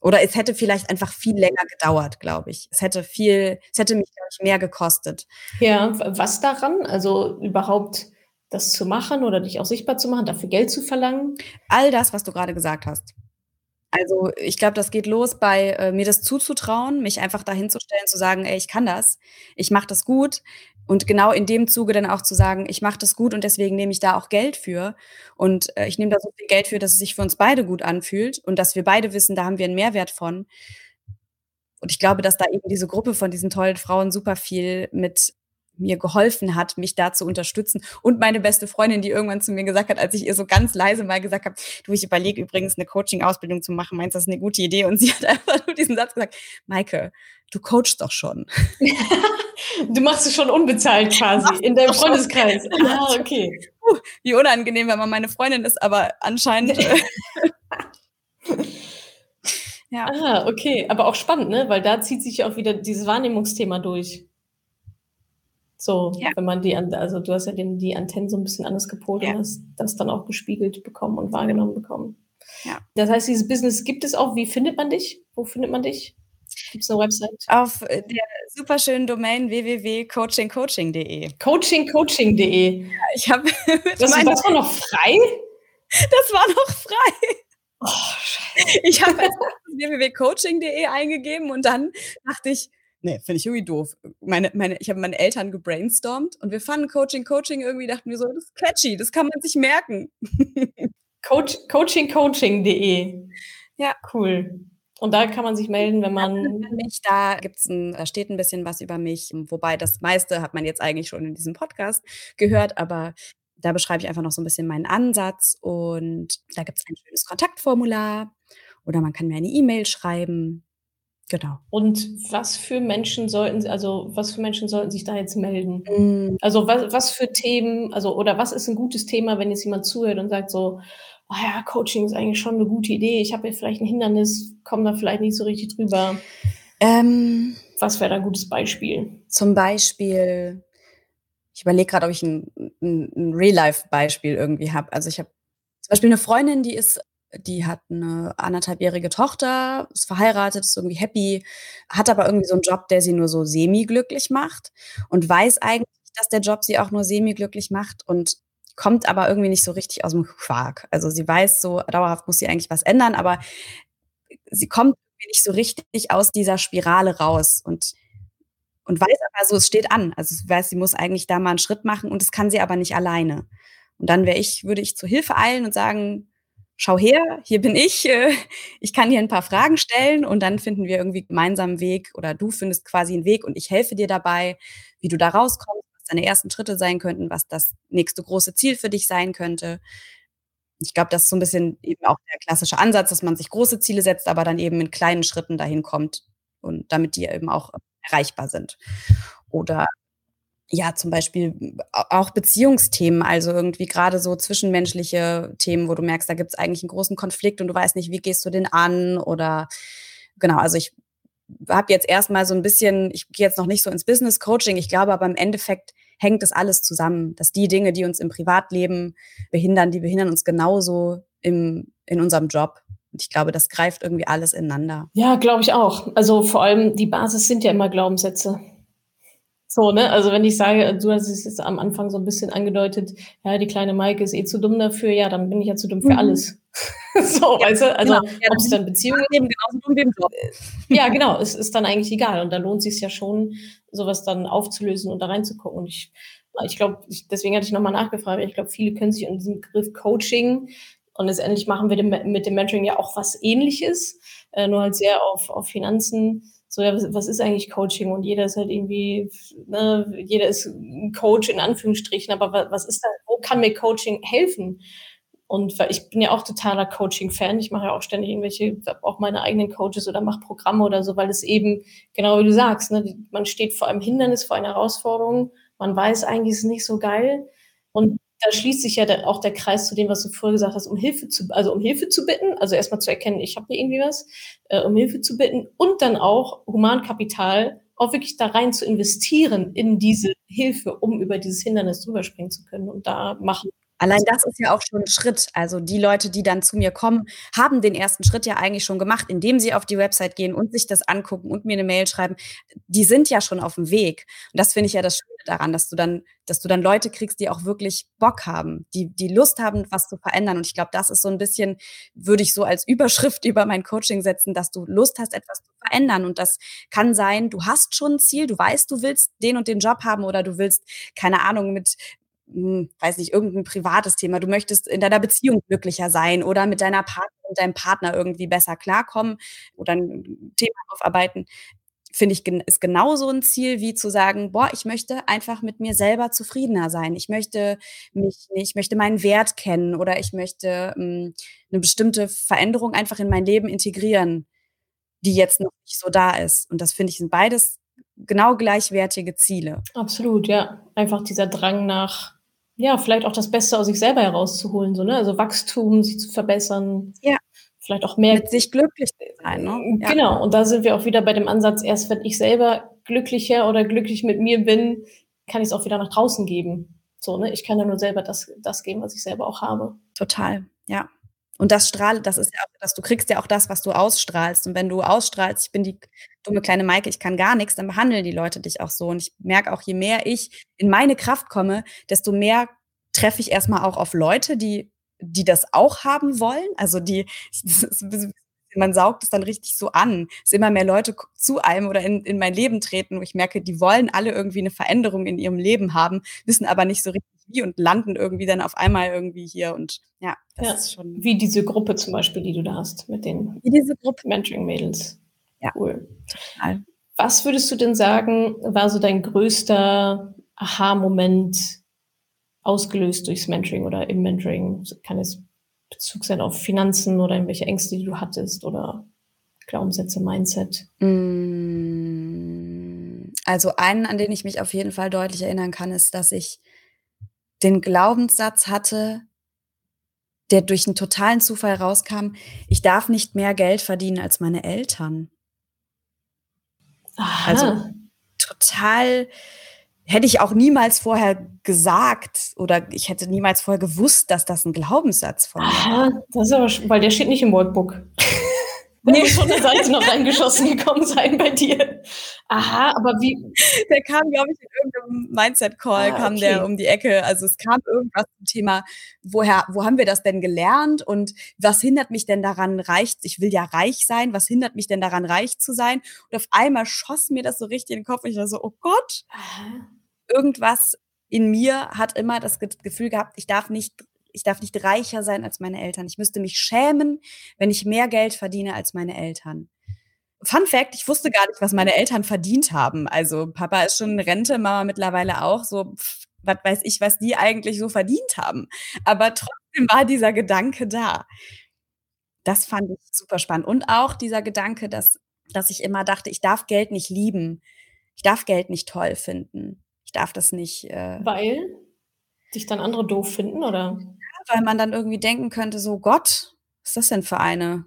Oder es hätte vielleicht einfach viel länger gedauert, glaube ich. Es hätte viel, es hätte mich, glaube ich, mehr gekostet. Ja, was daran? Also überhaupt das zu machen oder dich auch sichtbar zu machen, dafür Geld zu verlangen? All das, was du gerade gesagt hast. Also, ich glaube, das geht los bei, äh, mir das zuzutrauen, mich einfach dahinzustellen, zu sagen: „Ey, ich kann das. Ich mache das gut.“ Und genau in dem Zuge dann auch zu sagen: „Ich mache das gut und deswegen nehme ich da auch Geld für. Und, äh, ich nehme da so viel Geld für, dass es sich für uns beide gut anfühlt und dass wir beide wissen, da haben wir 'n Mehrwert von.“ Und ich glaube, dass da eben diese Gruppe von diesen tollen Frauen super viel mit mir geholfen hat, mich da zu unterstützen. Und meine beste Freundin, die irgendwann zu mir gesagt hat, als ich ihr so ganz leise mal gesagt habe, du, ich überlege übrigens eine Coaching-Ausbildung zu machen, meinst du, das ist eine gute Idee? Und sie hat einfach nur diesen Satz gesagt, Maike, du coachst doch schon. du machst es schon unbezahlt quasi in deinem Freundeskreis. Ah, okay. Uh, wie unangenehm, wenn man meine Freundin ist, aber anscheinend. Äh, ja. Ah, okay. Aber auch spannend, ne? Weil da zieht sich auch wieder dieses Wahrnehmungsthema durch. So, ja. wenn man die, also du hast ja den, die Antennen so ein bisschen anders gepolt ja. und hast das dann auch gespiegelt bekommen und wahrgenommen bekommen. Ja. Das heißt, dieses Business gibt es auch. Wie findet man dich? Wo findet man dich? Gibt es eine Website? Auf der superschönen Domain www.coachingcoaching.de. Coachingcoaching.de. Ja, ich habe. Das, das war noch frei? Das war noch frei. Oh, Scheiße. Ich habe www.coaching.de eingegeben und dann dachte ich, nee, finde ich irgendwie doof. Meine, meine, ich habe meine Eltern gebrainstormt und wir fanden Coaching, Coaching irgendwie, dachten wir so, das ist catchy, das kann man sich merken. Coach, coachingcoaching.de. Ja. Cool. Und da kann man sich melden, wenn man. Mich, da gibt's ein, da steht ein bisschen was über mich, wobei das meiste hat man jetzt eigentlich schon in diesem Podcast gehört, aber da beschreibe ich einfach noch so ein bisschen meinen Ansatz und da gibt es ein schönes Kontaktformular oder man kann mir eine E-Mail schreiben. Genau. Und was für Menschen sollten, also was für Menschen sollten sich da jetzt melden? Mhm. Also was, was für Themen, also oder was ist ein gutes Thema, wenn jetzt jemand zuhört und sagt so, oh ja, Coaching ist eigentlich schon eine gute Idee, ich habe ja vielleicht ein Hindernis, komme da vielleicht nicht so richtig drüber. Ähm, was wäre da ein gutes Beispiel? Zum Beispiel, ich überlege gerade, ob ich ein, ein, ein Real-Life-Beispiel irgendwie habe. Also ich habe zum Beispiel eine Freundin, die ist die hat eine anderthalbjährige Tochter, ist verheiratet, ist irgendwie happy, hat aber irgendwie so einen Job, der sie nur so semi-glücklich macht und weiß eigentlich, dass der Job sie auch nur semi-glücklich macht und kommt aber irgendwie nicht so richtig aus dem Quark. Also, sie weiß so, dauerhaft muss sie eigentlich was ändern, aber sie kommt nicht so richtig aus dieser Spirale raus und und weiß aber so, es steht an. Also, sie weiß, sie muss eigentlich da mal 'n Schritt machen und das kann sie aber nicht alleine. Und dann wäre ich würde ich zur Hilfe eilen und sagen: „Schau her, hier bin ich, äh, ich kann dir 'n paar Fragen stellen und dann finden wir irgendwie gemeinsam 'n Weg oder du findest quasi 'n Weg und ich helfe dir dabei, wie du da rauskommst, was deine ersten Schritte sein könnten, was das nächste große Ziel für dich sein könnte.“ Ich glaube, das ist so 'n bisschen eben auch der klassische Ansatz, dass man sich große Ziele setzt, aber dann eben in kleinen Schritten dahin kommt und damit die eben auch erreichbar sind. Oder ja, zum Beispiel auch Beziehungsthemen, also irgendwie grade so zwischenmenschliche Themen, wo du merkst, da gibt's eigentlich 'n großen Konflikt und du weißt nicht, wie gehst du den an oder genau, also ich habe jetzt erst mal so 'n bisschen ich gehe jetzt noch nicht so ins Business Coaching, ich glaube aber im Endeffekt hängt das alles zusammen, dass die Dinge, die uns im Privatleben behindern, die behindern uns genauso im in unserem Job. Und ich glaube, das greift irgendwie alles ineinander. Ja, glaube ich auch. Also, vor allem die Basis sind ja immer Glaubenssätze. So, ne? Also, wenn ich sage du hast es jetzt am Anfang so 'n bisschen angedeutet: „Ja, die kleine Maike ist eh zu dumm dafür“, ja, dann bin ich ja zu dumm für Mhm. alles. So, Ja, weißt du? Also, genau. Ja, ob's dann Beziehungen genauso dumm wie im Job. Ja, genau, es ist dann eigentlich egal und da lohnt sich's ja schon, so was dann aufzulösen und da reinzugucken. Und ich ich glaube, deswegen hatte ich noch mal nachgefragt, weil ich glaube, viele können sich unter diesem Begriff Coaching und letztendlich machen wir mit dem Mentoring ja auch was Ähnliches, äh, nur halt sehr auf auf Finanzen. So, ja, was was ist eigentlich Coaching? Und jeder ist halt irgendwie ne, jeder ist 'n Coach in Anführungsstrichen, aber wa was ist da wo kann mir Coaching helfen? Und weil ich bin ja auch totaler Coaching-Fan. Ich mache ja auch ständig irgendwelche auch meine eigenen Coaches oder mache Programme oder so, weil es eben genau wie du sagst, ne, man steht vor einem Hindernis, vor einer Herausforderung. Man weiß eigentlich, es ist nicht so geil. Da schließt sich ja der auch der Kreis zu dem, was du vorher gesagt hast, um Hilfe zu also, um Hilfe zu bitten, also, erst mal zu erkennen, ich habe hier irgendwie was, äh, um Hilfe zu bitten und dann auch Humankapital auch wirklich da rein zu investieren in diese Hilfe, um über dieses Hindernis drüber springen zu können und da machen Allein das ist ja auch schon 'n Schritt. Also, die Leute, die dann zu mir kommen, haben den ersten Schritt ja eigentlich schon gemacht, indem sie auf die Website gehen und sich das angucken und mir 'ne Mail schreiben. Die sind ja schon auf'm Weg. Und das finde ich ja das Schöne daran, dass du dann dass du dann Leute kriegst, die auch wirklich Bock haben, die die Lust haben, was zu verändern. Und ich glaube, das ist so 'n bisschen würde ich so als Überschrift über mein Coaching setzen, dass du Lust hast, etwas zu verändern. Und das kann sein, du hast schon 'n Ziel, du weißt, du willst den und den Job haben oder du willst, keine Ahnung, mit hm, weiß nicht, irgend 'n privates Thema. Du möchtest in deiner Beziehung glücklicher sein oder mit deiner Partnerin, deinem Partner irgendwie besser klarkommen oder 'n Thema aufarbeiten. Finde ich ist genauso 'n Ziel, wie zu sagen: „Boah, ich möchte einfach mit mir selber zufriedener sein. Ich möchte mich ich möchte meinen Wert kennen oder ich möchte, hm, 'ne bestimmte Veränderung einfach in mein Leben integrieren, die jetzt noch nicht so da ist.“ Und das finde ich, sind beides genau gleichwertige Ziele. Absolut, ja. Einfach dieser Drang nach ja, vielleicht auch das Beste aus sich selber herauszuholen, so, ne? Also, Wachstum, sich zu verbessern, Ja. Vielleicht auch mehr Mit sich glücklich sein, ne? Ja. Genau, und da sind wir auch wieder bei dem Ansatz, erst wenn ich selber glücklicher oder glücklich mit mir bin, kann ich's auch wieder nach draußen geben. So, ne? Ich kann ja nur selber das das geben, was ich selber auch habe. Total, ja. Und das strahlt das ist ja auch das du kriegst ja auch das, was du ausstrahlst. Und wenn du ausstrahlst: „Ich bin die dumme kleine Maike, ich kann gar nix“, dann behandeln die Leute dich auch so. Und ich merke auch, je mehr ich in meine Kraft komme, desto mehr treffe ich erst mal auch auf Leute, die die das auch haben wollen. Also, die man saugt es dann richtig so an, dass immer mehr Leute zu einem oder in in mein Leben treten, wo ich merke, die wollen alle irgendwie 'ne Veränderung in ihrem Leben haben, wissen aber nicht so richtig wie und landen irgendwie dann auf einmal irgendwie hier und ja, das Ja, ist schon wie diese Gruppe zum Beispiel, die du da hast mit den Wie diese Gruppe. Mentoring-Mädels. Ja. Cool. Total. Was würdest du denn sagen, war so dein größter Aha-Moment ausgelöst durchs Mentoring oder im Mentoring? Es kann jetzt Bezug sein auf Finanzen oder irgendwelche Ängste, die du hattest oder Glaubenssätze, Mindset? Hm, also, einen, an den ich mich auf jeden Fall deutlich erinnern kann, ist, dass ich den Glaubenssatz hatte, der durch 'n totalen Zufall rauskam: „Ich darf nicht mehr Geld verdienen als meine Eltern.“ Also, Aha. total hätte ich auch niemals vorher gesagt oder ich hätte niemals vorher gewusst, dass das 'n Glaubenssatz von mir war. Aha, das ist aber sch weil der steht nicht im Workbook. Der nee. muss von der Seite noch reingeschossen gekommen sein bei dir. Aha, aber wie? Der kam, glaube ich, in irgendeinem Mindset-Call, ah, kam okay. der um die Ecke. Also es kam irgendwas zum Thema, woher, wo haben wir das denn gelernt und was hindert mich denn daran, reich, ich will ja reich sein, was hindert mich denn daran, reich zu sein? Und auf einmal schoss mir das so richtig in den Kopf. Ich war so, oh Gott, Aha. Irgendwas in mir hat immer das Gefühl gehabt, ich darf nicht ich darf nicht reicher sein als meine Eltern. Ich müsste mich schämen, wenn ich mehr Geld verdiene als meine Eltern. Fun Fact, ich wusste gar nicht, was meine Eltern verdient haben. Also Papa ist schon in Rente, Mama mittlerweile auch. So, pff, was weiß ich, was die eigentlich so verdient haben. Aber trotzdem war dieser Gedanke da. Das fand ich super spannend. Und auch dieser Gedanke, dass, dass ich immer dachte, ich darf Geld nicht lieben. Ich darf Geld nicht toll finden. Ich darf das nicht. Äh, Weil? Dich dann andere doof finden, oder? weil man dann irgendwie denken könnte, so Gott, was ist das denn für eine?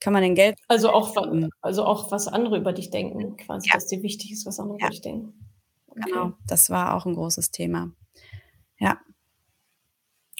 Kann man denn Geld? Also auch, also auch was andere über dich denken, quasi, ja. dass dir wichtig ist, was andere ja. über dich denken. Okay. Genau, das war auch ein großes Thema. Ja.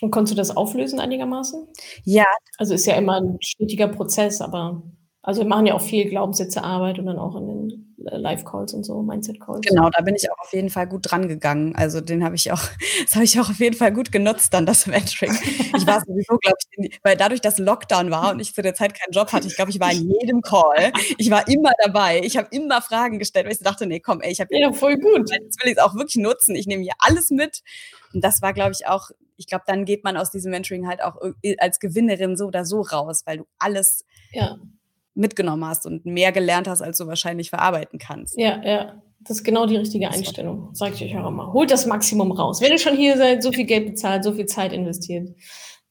Und konntest du das auflösen einigermaßen? Ja. Also ist ja immer ein stetiger Prozess, aber also wir machen ja auch viel Glaubenssätzearbeit und dann auch in den Live-Calls und so, Mindset-Calls. Genau, da bin ich auch auf jeden Fall gut dran gegangen. Also den habe ich auch, das habe ich auch auf jeden Fall gut genutzt, dann das Mentoring. Ich war sowieso, glaube ich, weil dadurch, dass Lockdown war und ich zu der Zeit keinen Job hatte, ich glaube, ich war in jedem Call. Ich war immer dabei. Ich habe immer Fragen gestellt, weil ich dachte, nee, komm, ey, ich habe ja voll gut. Jetzt will ich es auch wirklich nutzen. Ich nehme hier alles mit. Und das war, glaube ich, auch, ich glaube, dann geht man aus diesem Mentoring halt auch als Gewinnerin so oder so raus, weil du alles ja mitgenommen hast und mehr gelernt hast, als du wahrscheinlich verarbeiten kannst. Ja, ja. Das ist genau die richtige Einstellung, sage ich euch auch immer. Holt das Maximum raus. Wenn ihr schon hier seid, so viel Geld bezahlt, so viel Zeit investiert,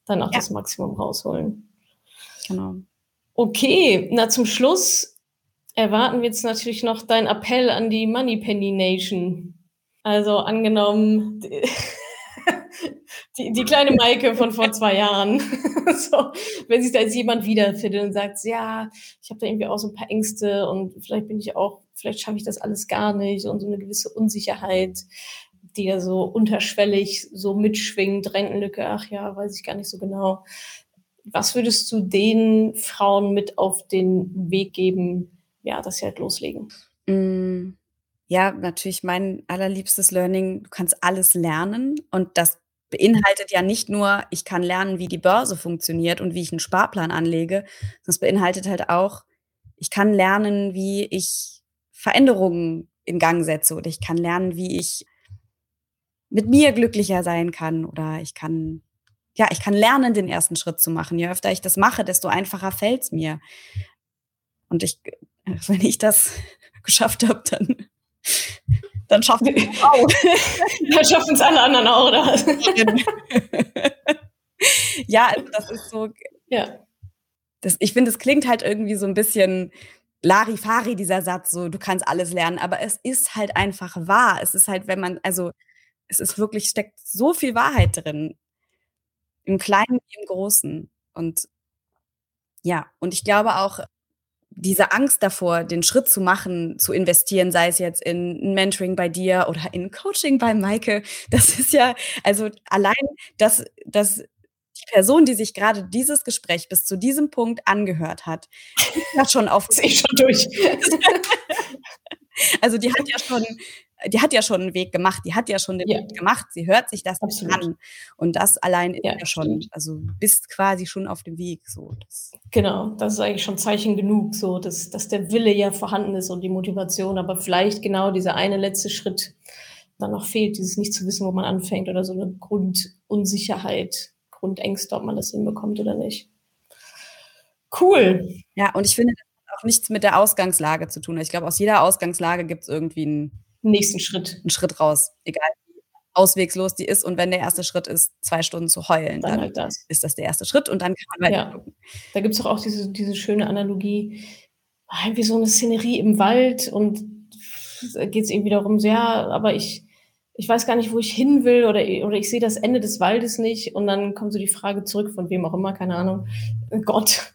dann auch ja. das Maximum rausholen. Genau. Okay, na zum Schluss erwarten wir jetzt natürlich noch deinen Appell an die Moneypenny Nation. Also angenommen, die, die kleine Maike von vor zwei Jahren. so, wenn sich da jetzt jemand wiederfindet und sagt, ja, ich habe da irgendwie auch so ein paar Ängste und vielleicht bin ich auch, vielleicht schaffe ich das alles gar nicht und so eine gewisse Unsicherheit, die ja so unterschwellig so mitschwingt, Rentenlücke, ach ja, weiß ich gar nicht so genau. Was würdest du den Frauen mit auf den Weg geben, ja, dass sie halt loslegen? Mm, ja, natürlich mein allerliebstes Learning, du kannst alles lernen und das beinhaltet ja nicht nur, ich kann lernen, wie die Börse funktioniert und wie ich einen Sparplan anlege, sondern es beinhaltet halt auch, ich kann lernen, wie ich Veränderungen in Gang setze oder ich kann lernen, wie ich mit mir glücklicher sein kann oder ich kann ja, ich kann lernen, den ersten Schritt zu machen. Je öfter ich das mache, desto einfacher fällt es mir. Und ich, wenn ich das geschafft habe, dann dann schaffen wir es auch. dann schaffen es alle anderen auch, oder ja, also das ist so. Ja. Das, ich finde, es klingt halt irgendwie so ein bisschen Larifari, dieser Satz, so du kannst alles lernen, aber es ist halt einfach wahr. Es ist halt, wenn man, also es ist wirklich, steckt so viel Wahrheit drin. Im Kleinen wie im Großen. Und ja, und ich glaube auch, diese Angst davor, den Schritt zu machen, zu investieren, sei es jetzt in Mentoring bei dir oder in Coaching bei Maike, das ist ja, also allein, dass, dass die Person, die sich gerade dieses Gespräch bis zu diesem Punkt angehört hat, hat schon auf. Ist eh schon durch. also die hat ja schon die hat ja schon einen Weg gemacht, die hat ja schon den ja. Weg gemacht, sie hört sich das Absolut. an. Und das allein ist ja, schon, stimmt. also bist quasi schon auf dem Weg. So. Das genau, das ist eigentlich schon Zeichen genug, so dass, dass der Wille ja vorhanden ist und die Motivation, aber vielleicht genau dieser eine letzte Schritt dann noch fehlt, dieses nicht zu wissen, wo man anfängt oder so eine Grundunsicherheit, Grundängste, ob man das hinbekommt oder nicht. Cool. Ja, und ich finde, das hat auch nichts mit der Ausgangslage zu tun. Ich glaube, aus jeder Ausgangslage gibt es irgendwie ein nächsten Schritt. Einen Schritt raus, egal wie auswegslos die ist. Und wenn der erste Schritt ist, zwei Stunden zu heulen, dann, dann halt das. ist das der erste Schritt und dann kann man weiter ja. Da gibt es auch diese, diese schöne Analogie, wie so eine Szenerie im Wald und geht es irgendwie darum, so, ja, aber ich, ich weiß gar nicht, wo ich hin will oder, oder ich sehe das Ende des Waldes nicht und dann kommt so die Frage zurück, von wem auch immer, keine Ahnung, Gott,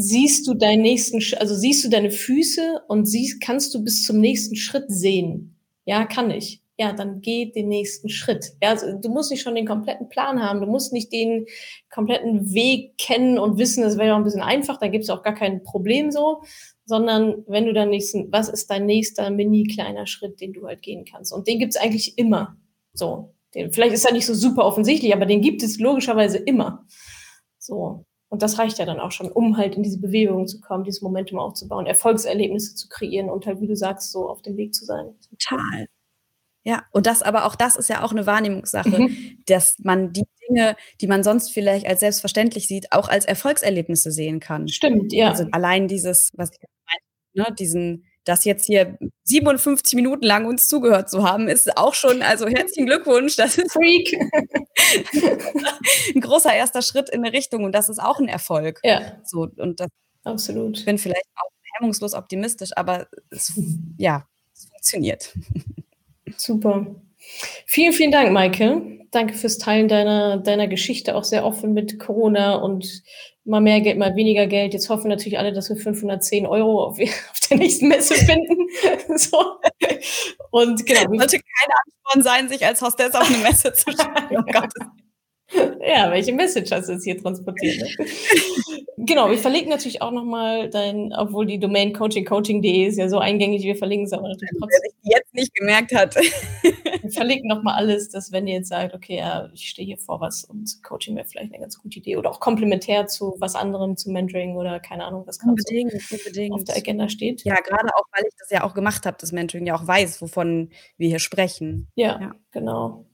siehst du deinen nächsten, also siehst du deine Füße und siehst, kannst du bis zum nächsten Schritt sehen? Ja, kann ich. ja, dann geh den nächsten Schritt. Ja, also du musst nicht schon den kompletten Plan haben, du musst nicht den kompletten Weg kennen und wissen, das wäre ja auch ein bisschen einfach, da gibt es auch gar kein Problem so, sondern wenn du dann nächsten, was ist dein nächster mini kleiner Schritt, den du halt gehen kannst? Und den gibt es eigentlich immer. So. Den, vielleicht ist er nicht so super offensichtlich, aber den gibt es logischerweise immer. So. Und das reicht ja dann auch schon, um halt in diese Bewegung zu kommen, dieses Momentum aufzubauen, Erfolgserlebnisse zu kreieren und halt, wie du sagst, so auf dem Weg zu sein. Total. Ja, und das aber auch das ist ja auch eine Wahrnehmungssache, mhm. dass man die Dinge, die man sonst vielleicht als selbstverständlich sieht, auch als Erfolgserlebnisse sehen kann. Stimmt, ja. Also allein dieses, was ich meinte, ne, diesen das jetzt hier 57 Minuten lang uns zugehört zu haben, ist auch schon, also herzlichen Glückwunsch. Das ist Freak. ein großer erster Schritt in eine Richtung und das ist auch ein Erfolg. Ja. So, und das Absolut. Ich bin vielleicht auch hemmungslos optimistisch, aber es, ja, es funktioniert. Super. Vielen, vielen Dank, Maike. Danke fürs Teilen deiner, deiner Geschichte, auch sehr offen mit Corona und mal mehr Geld, mal weniger Geld. Jetzt hoffen natürlich alle, dass wir 510 Euro auf, auf der nächsten Messe finden. so. Und genau. Sollte kein Ansporn sein, sich als Hostess auf eine Messe zu. Oh Gott. Ja, welche Message hast du jetzt hier transportiert? Ne? genau, wir verlinken natürlich auch nochmal dein, obwohl die Domain coachingcoaching.de ist ja so eingängig, wir verlinken es aber natürlich trotzdem. Wer sich jetzt nicht gemerkt hat. Wir verlinken nochmal alles, dass wenn ihr jetzt sagt, okay, ja, ich stehe hier vor was und Coaching wäre vielleicht eine ganz gute Idee oder auch komplementär zu was anderem, zu Mentoring oder keine Ahnung, was gerade so auf der Agenda steht. Ja, gerade auch, weil ich das ja auch gemacht habe, das Mentoring ja auch weiß, wovon wir hier sprechen. ja. ja. genau.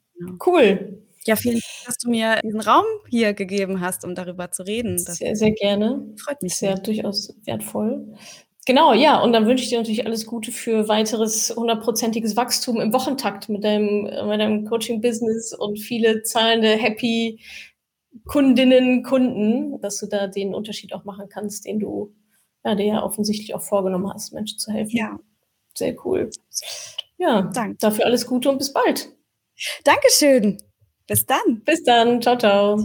Cool. Ja, vielen Dank, dass du mir diesen Raum hier gegeben hast, um darüber zu reden. Das sehr, sehr gerne. Freut mich sehr. Durchaus wertvoll. Genau, ja, und dann wünsche ich dir natürlich alles Gute für weiteres hundertprozentiges Wachstum im Wochentakt mit deinem, mit deinem Coaching-Business und viele zahlende, happy Kundinnen, Kunden, dass du da den Unterschied auch machen kannst, den du ja, dir ja offensichtlich auch vorgenommen hast, Menschen zu helfen. Ja. Sehr cool. Ja, Danke. dafür alles Gute und bis bald. Dankeschön. Bis dann. Bis dann. Ciao, ciao.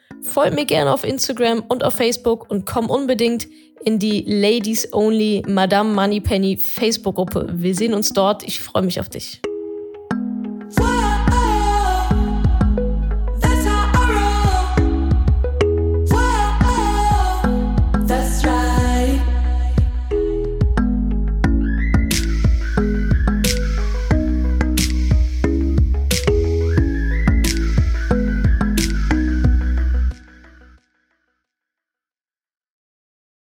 folg mir gerne auf Instagram und auf Facebook und komm unbedingt in die Ladies Only Madame Moneypenny Facebook-Gruppe. Wir sehen uns dort. Ich freue mich auf dich.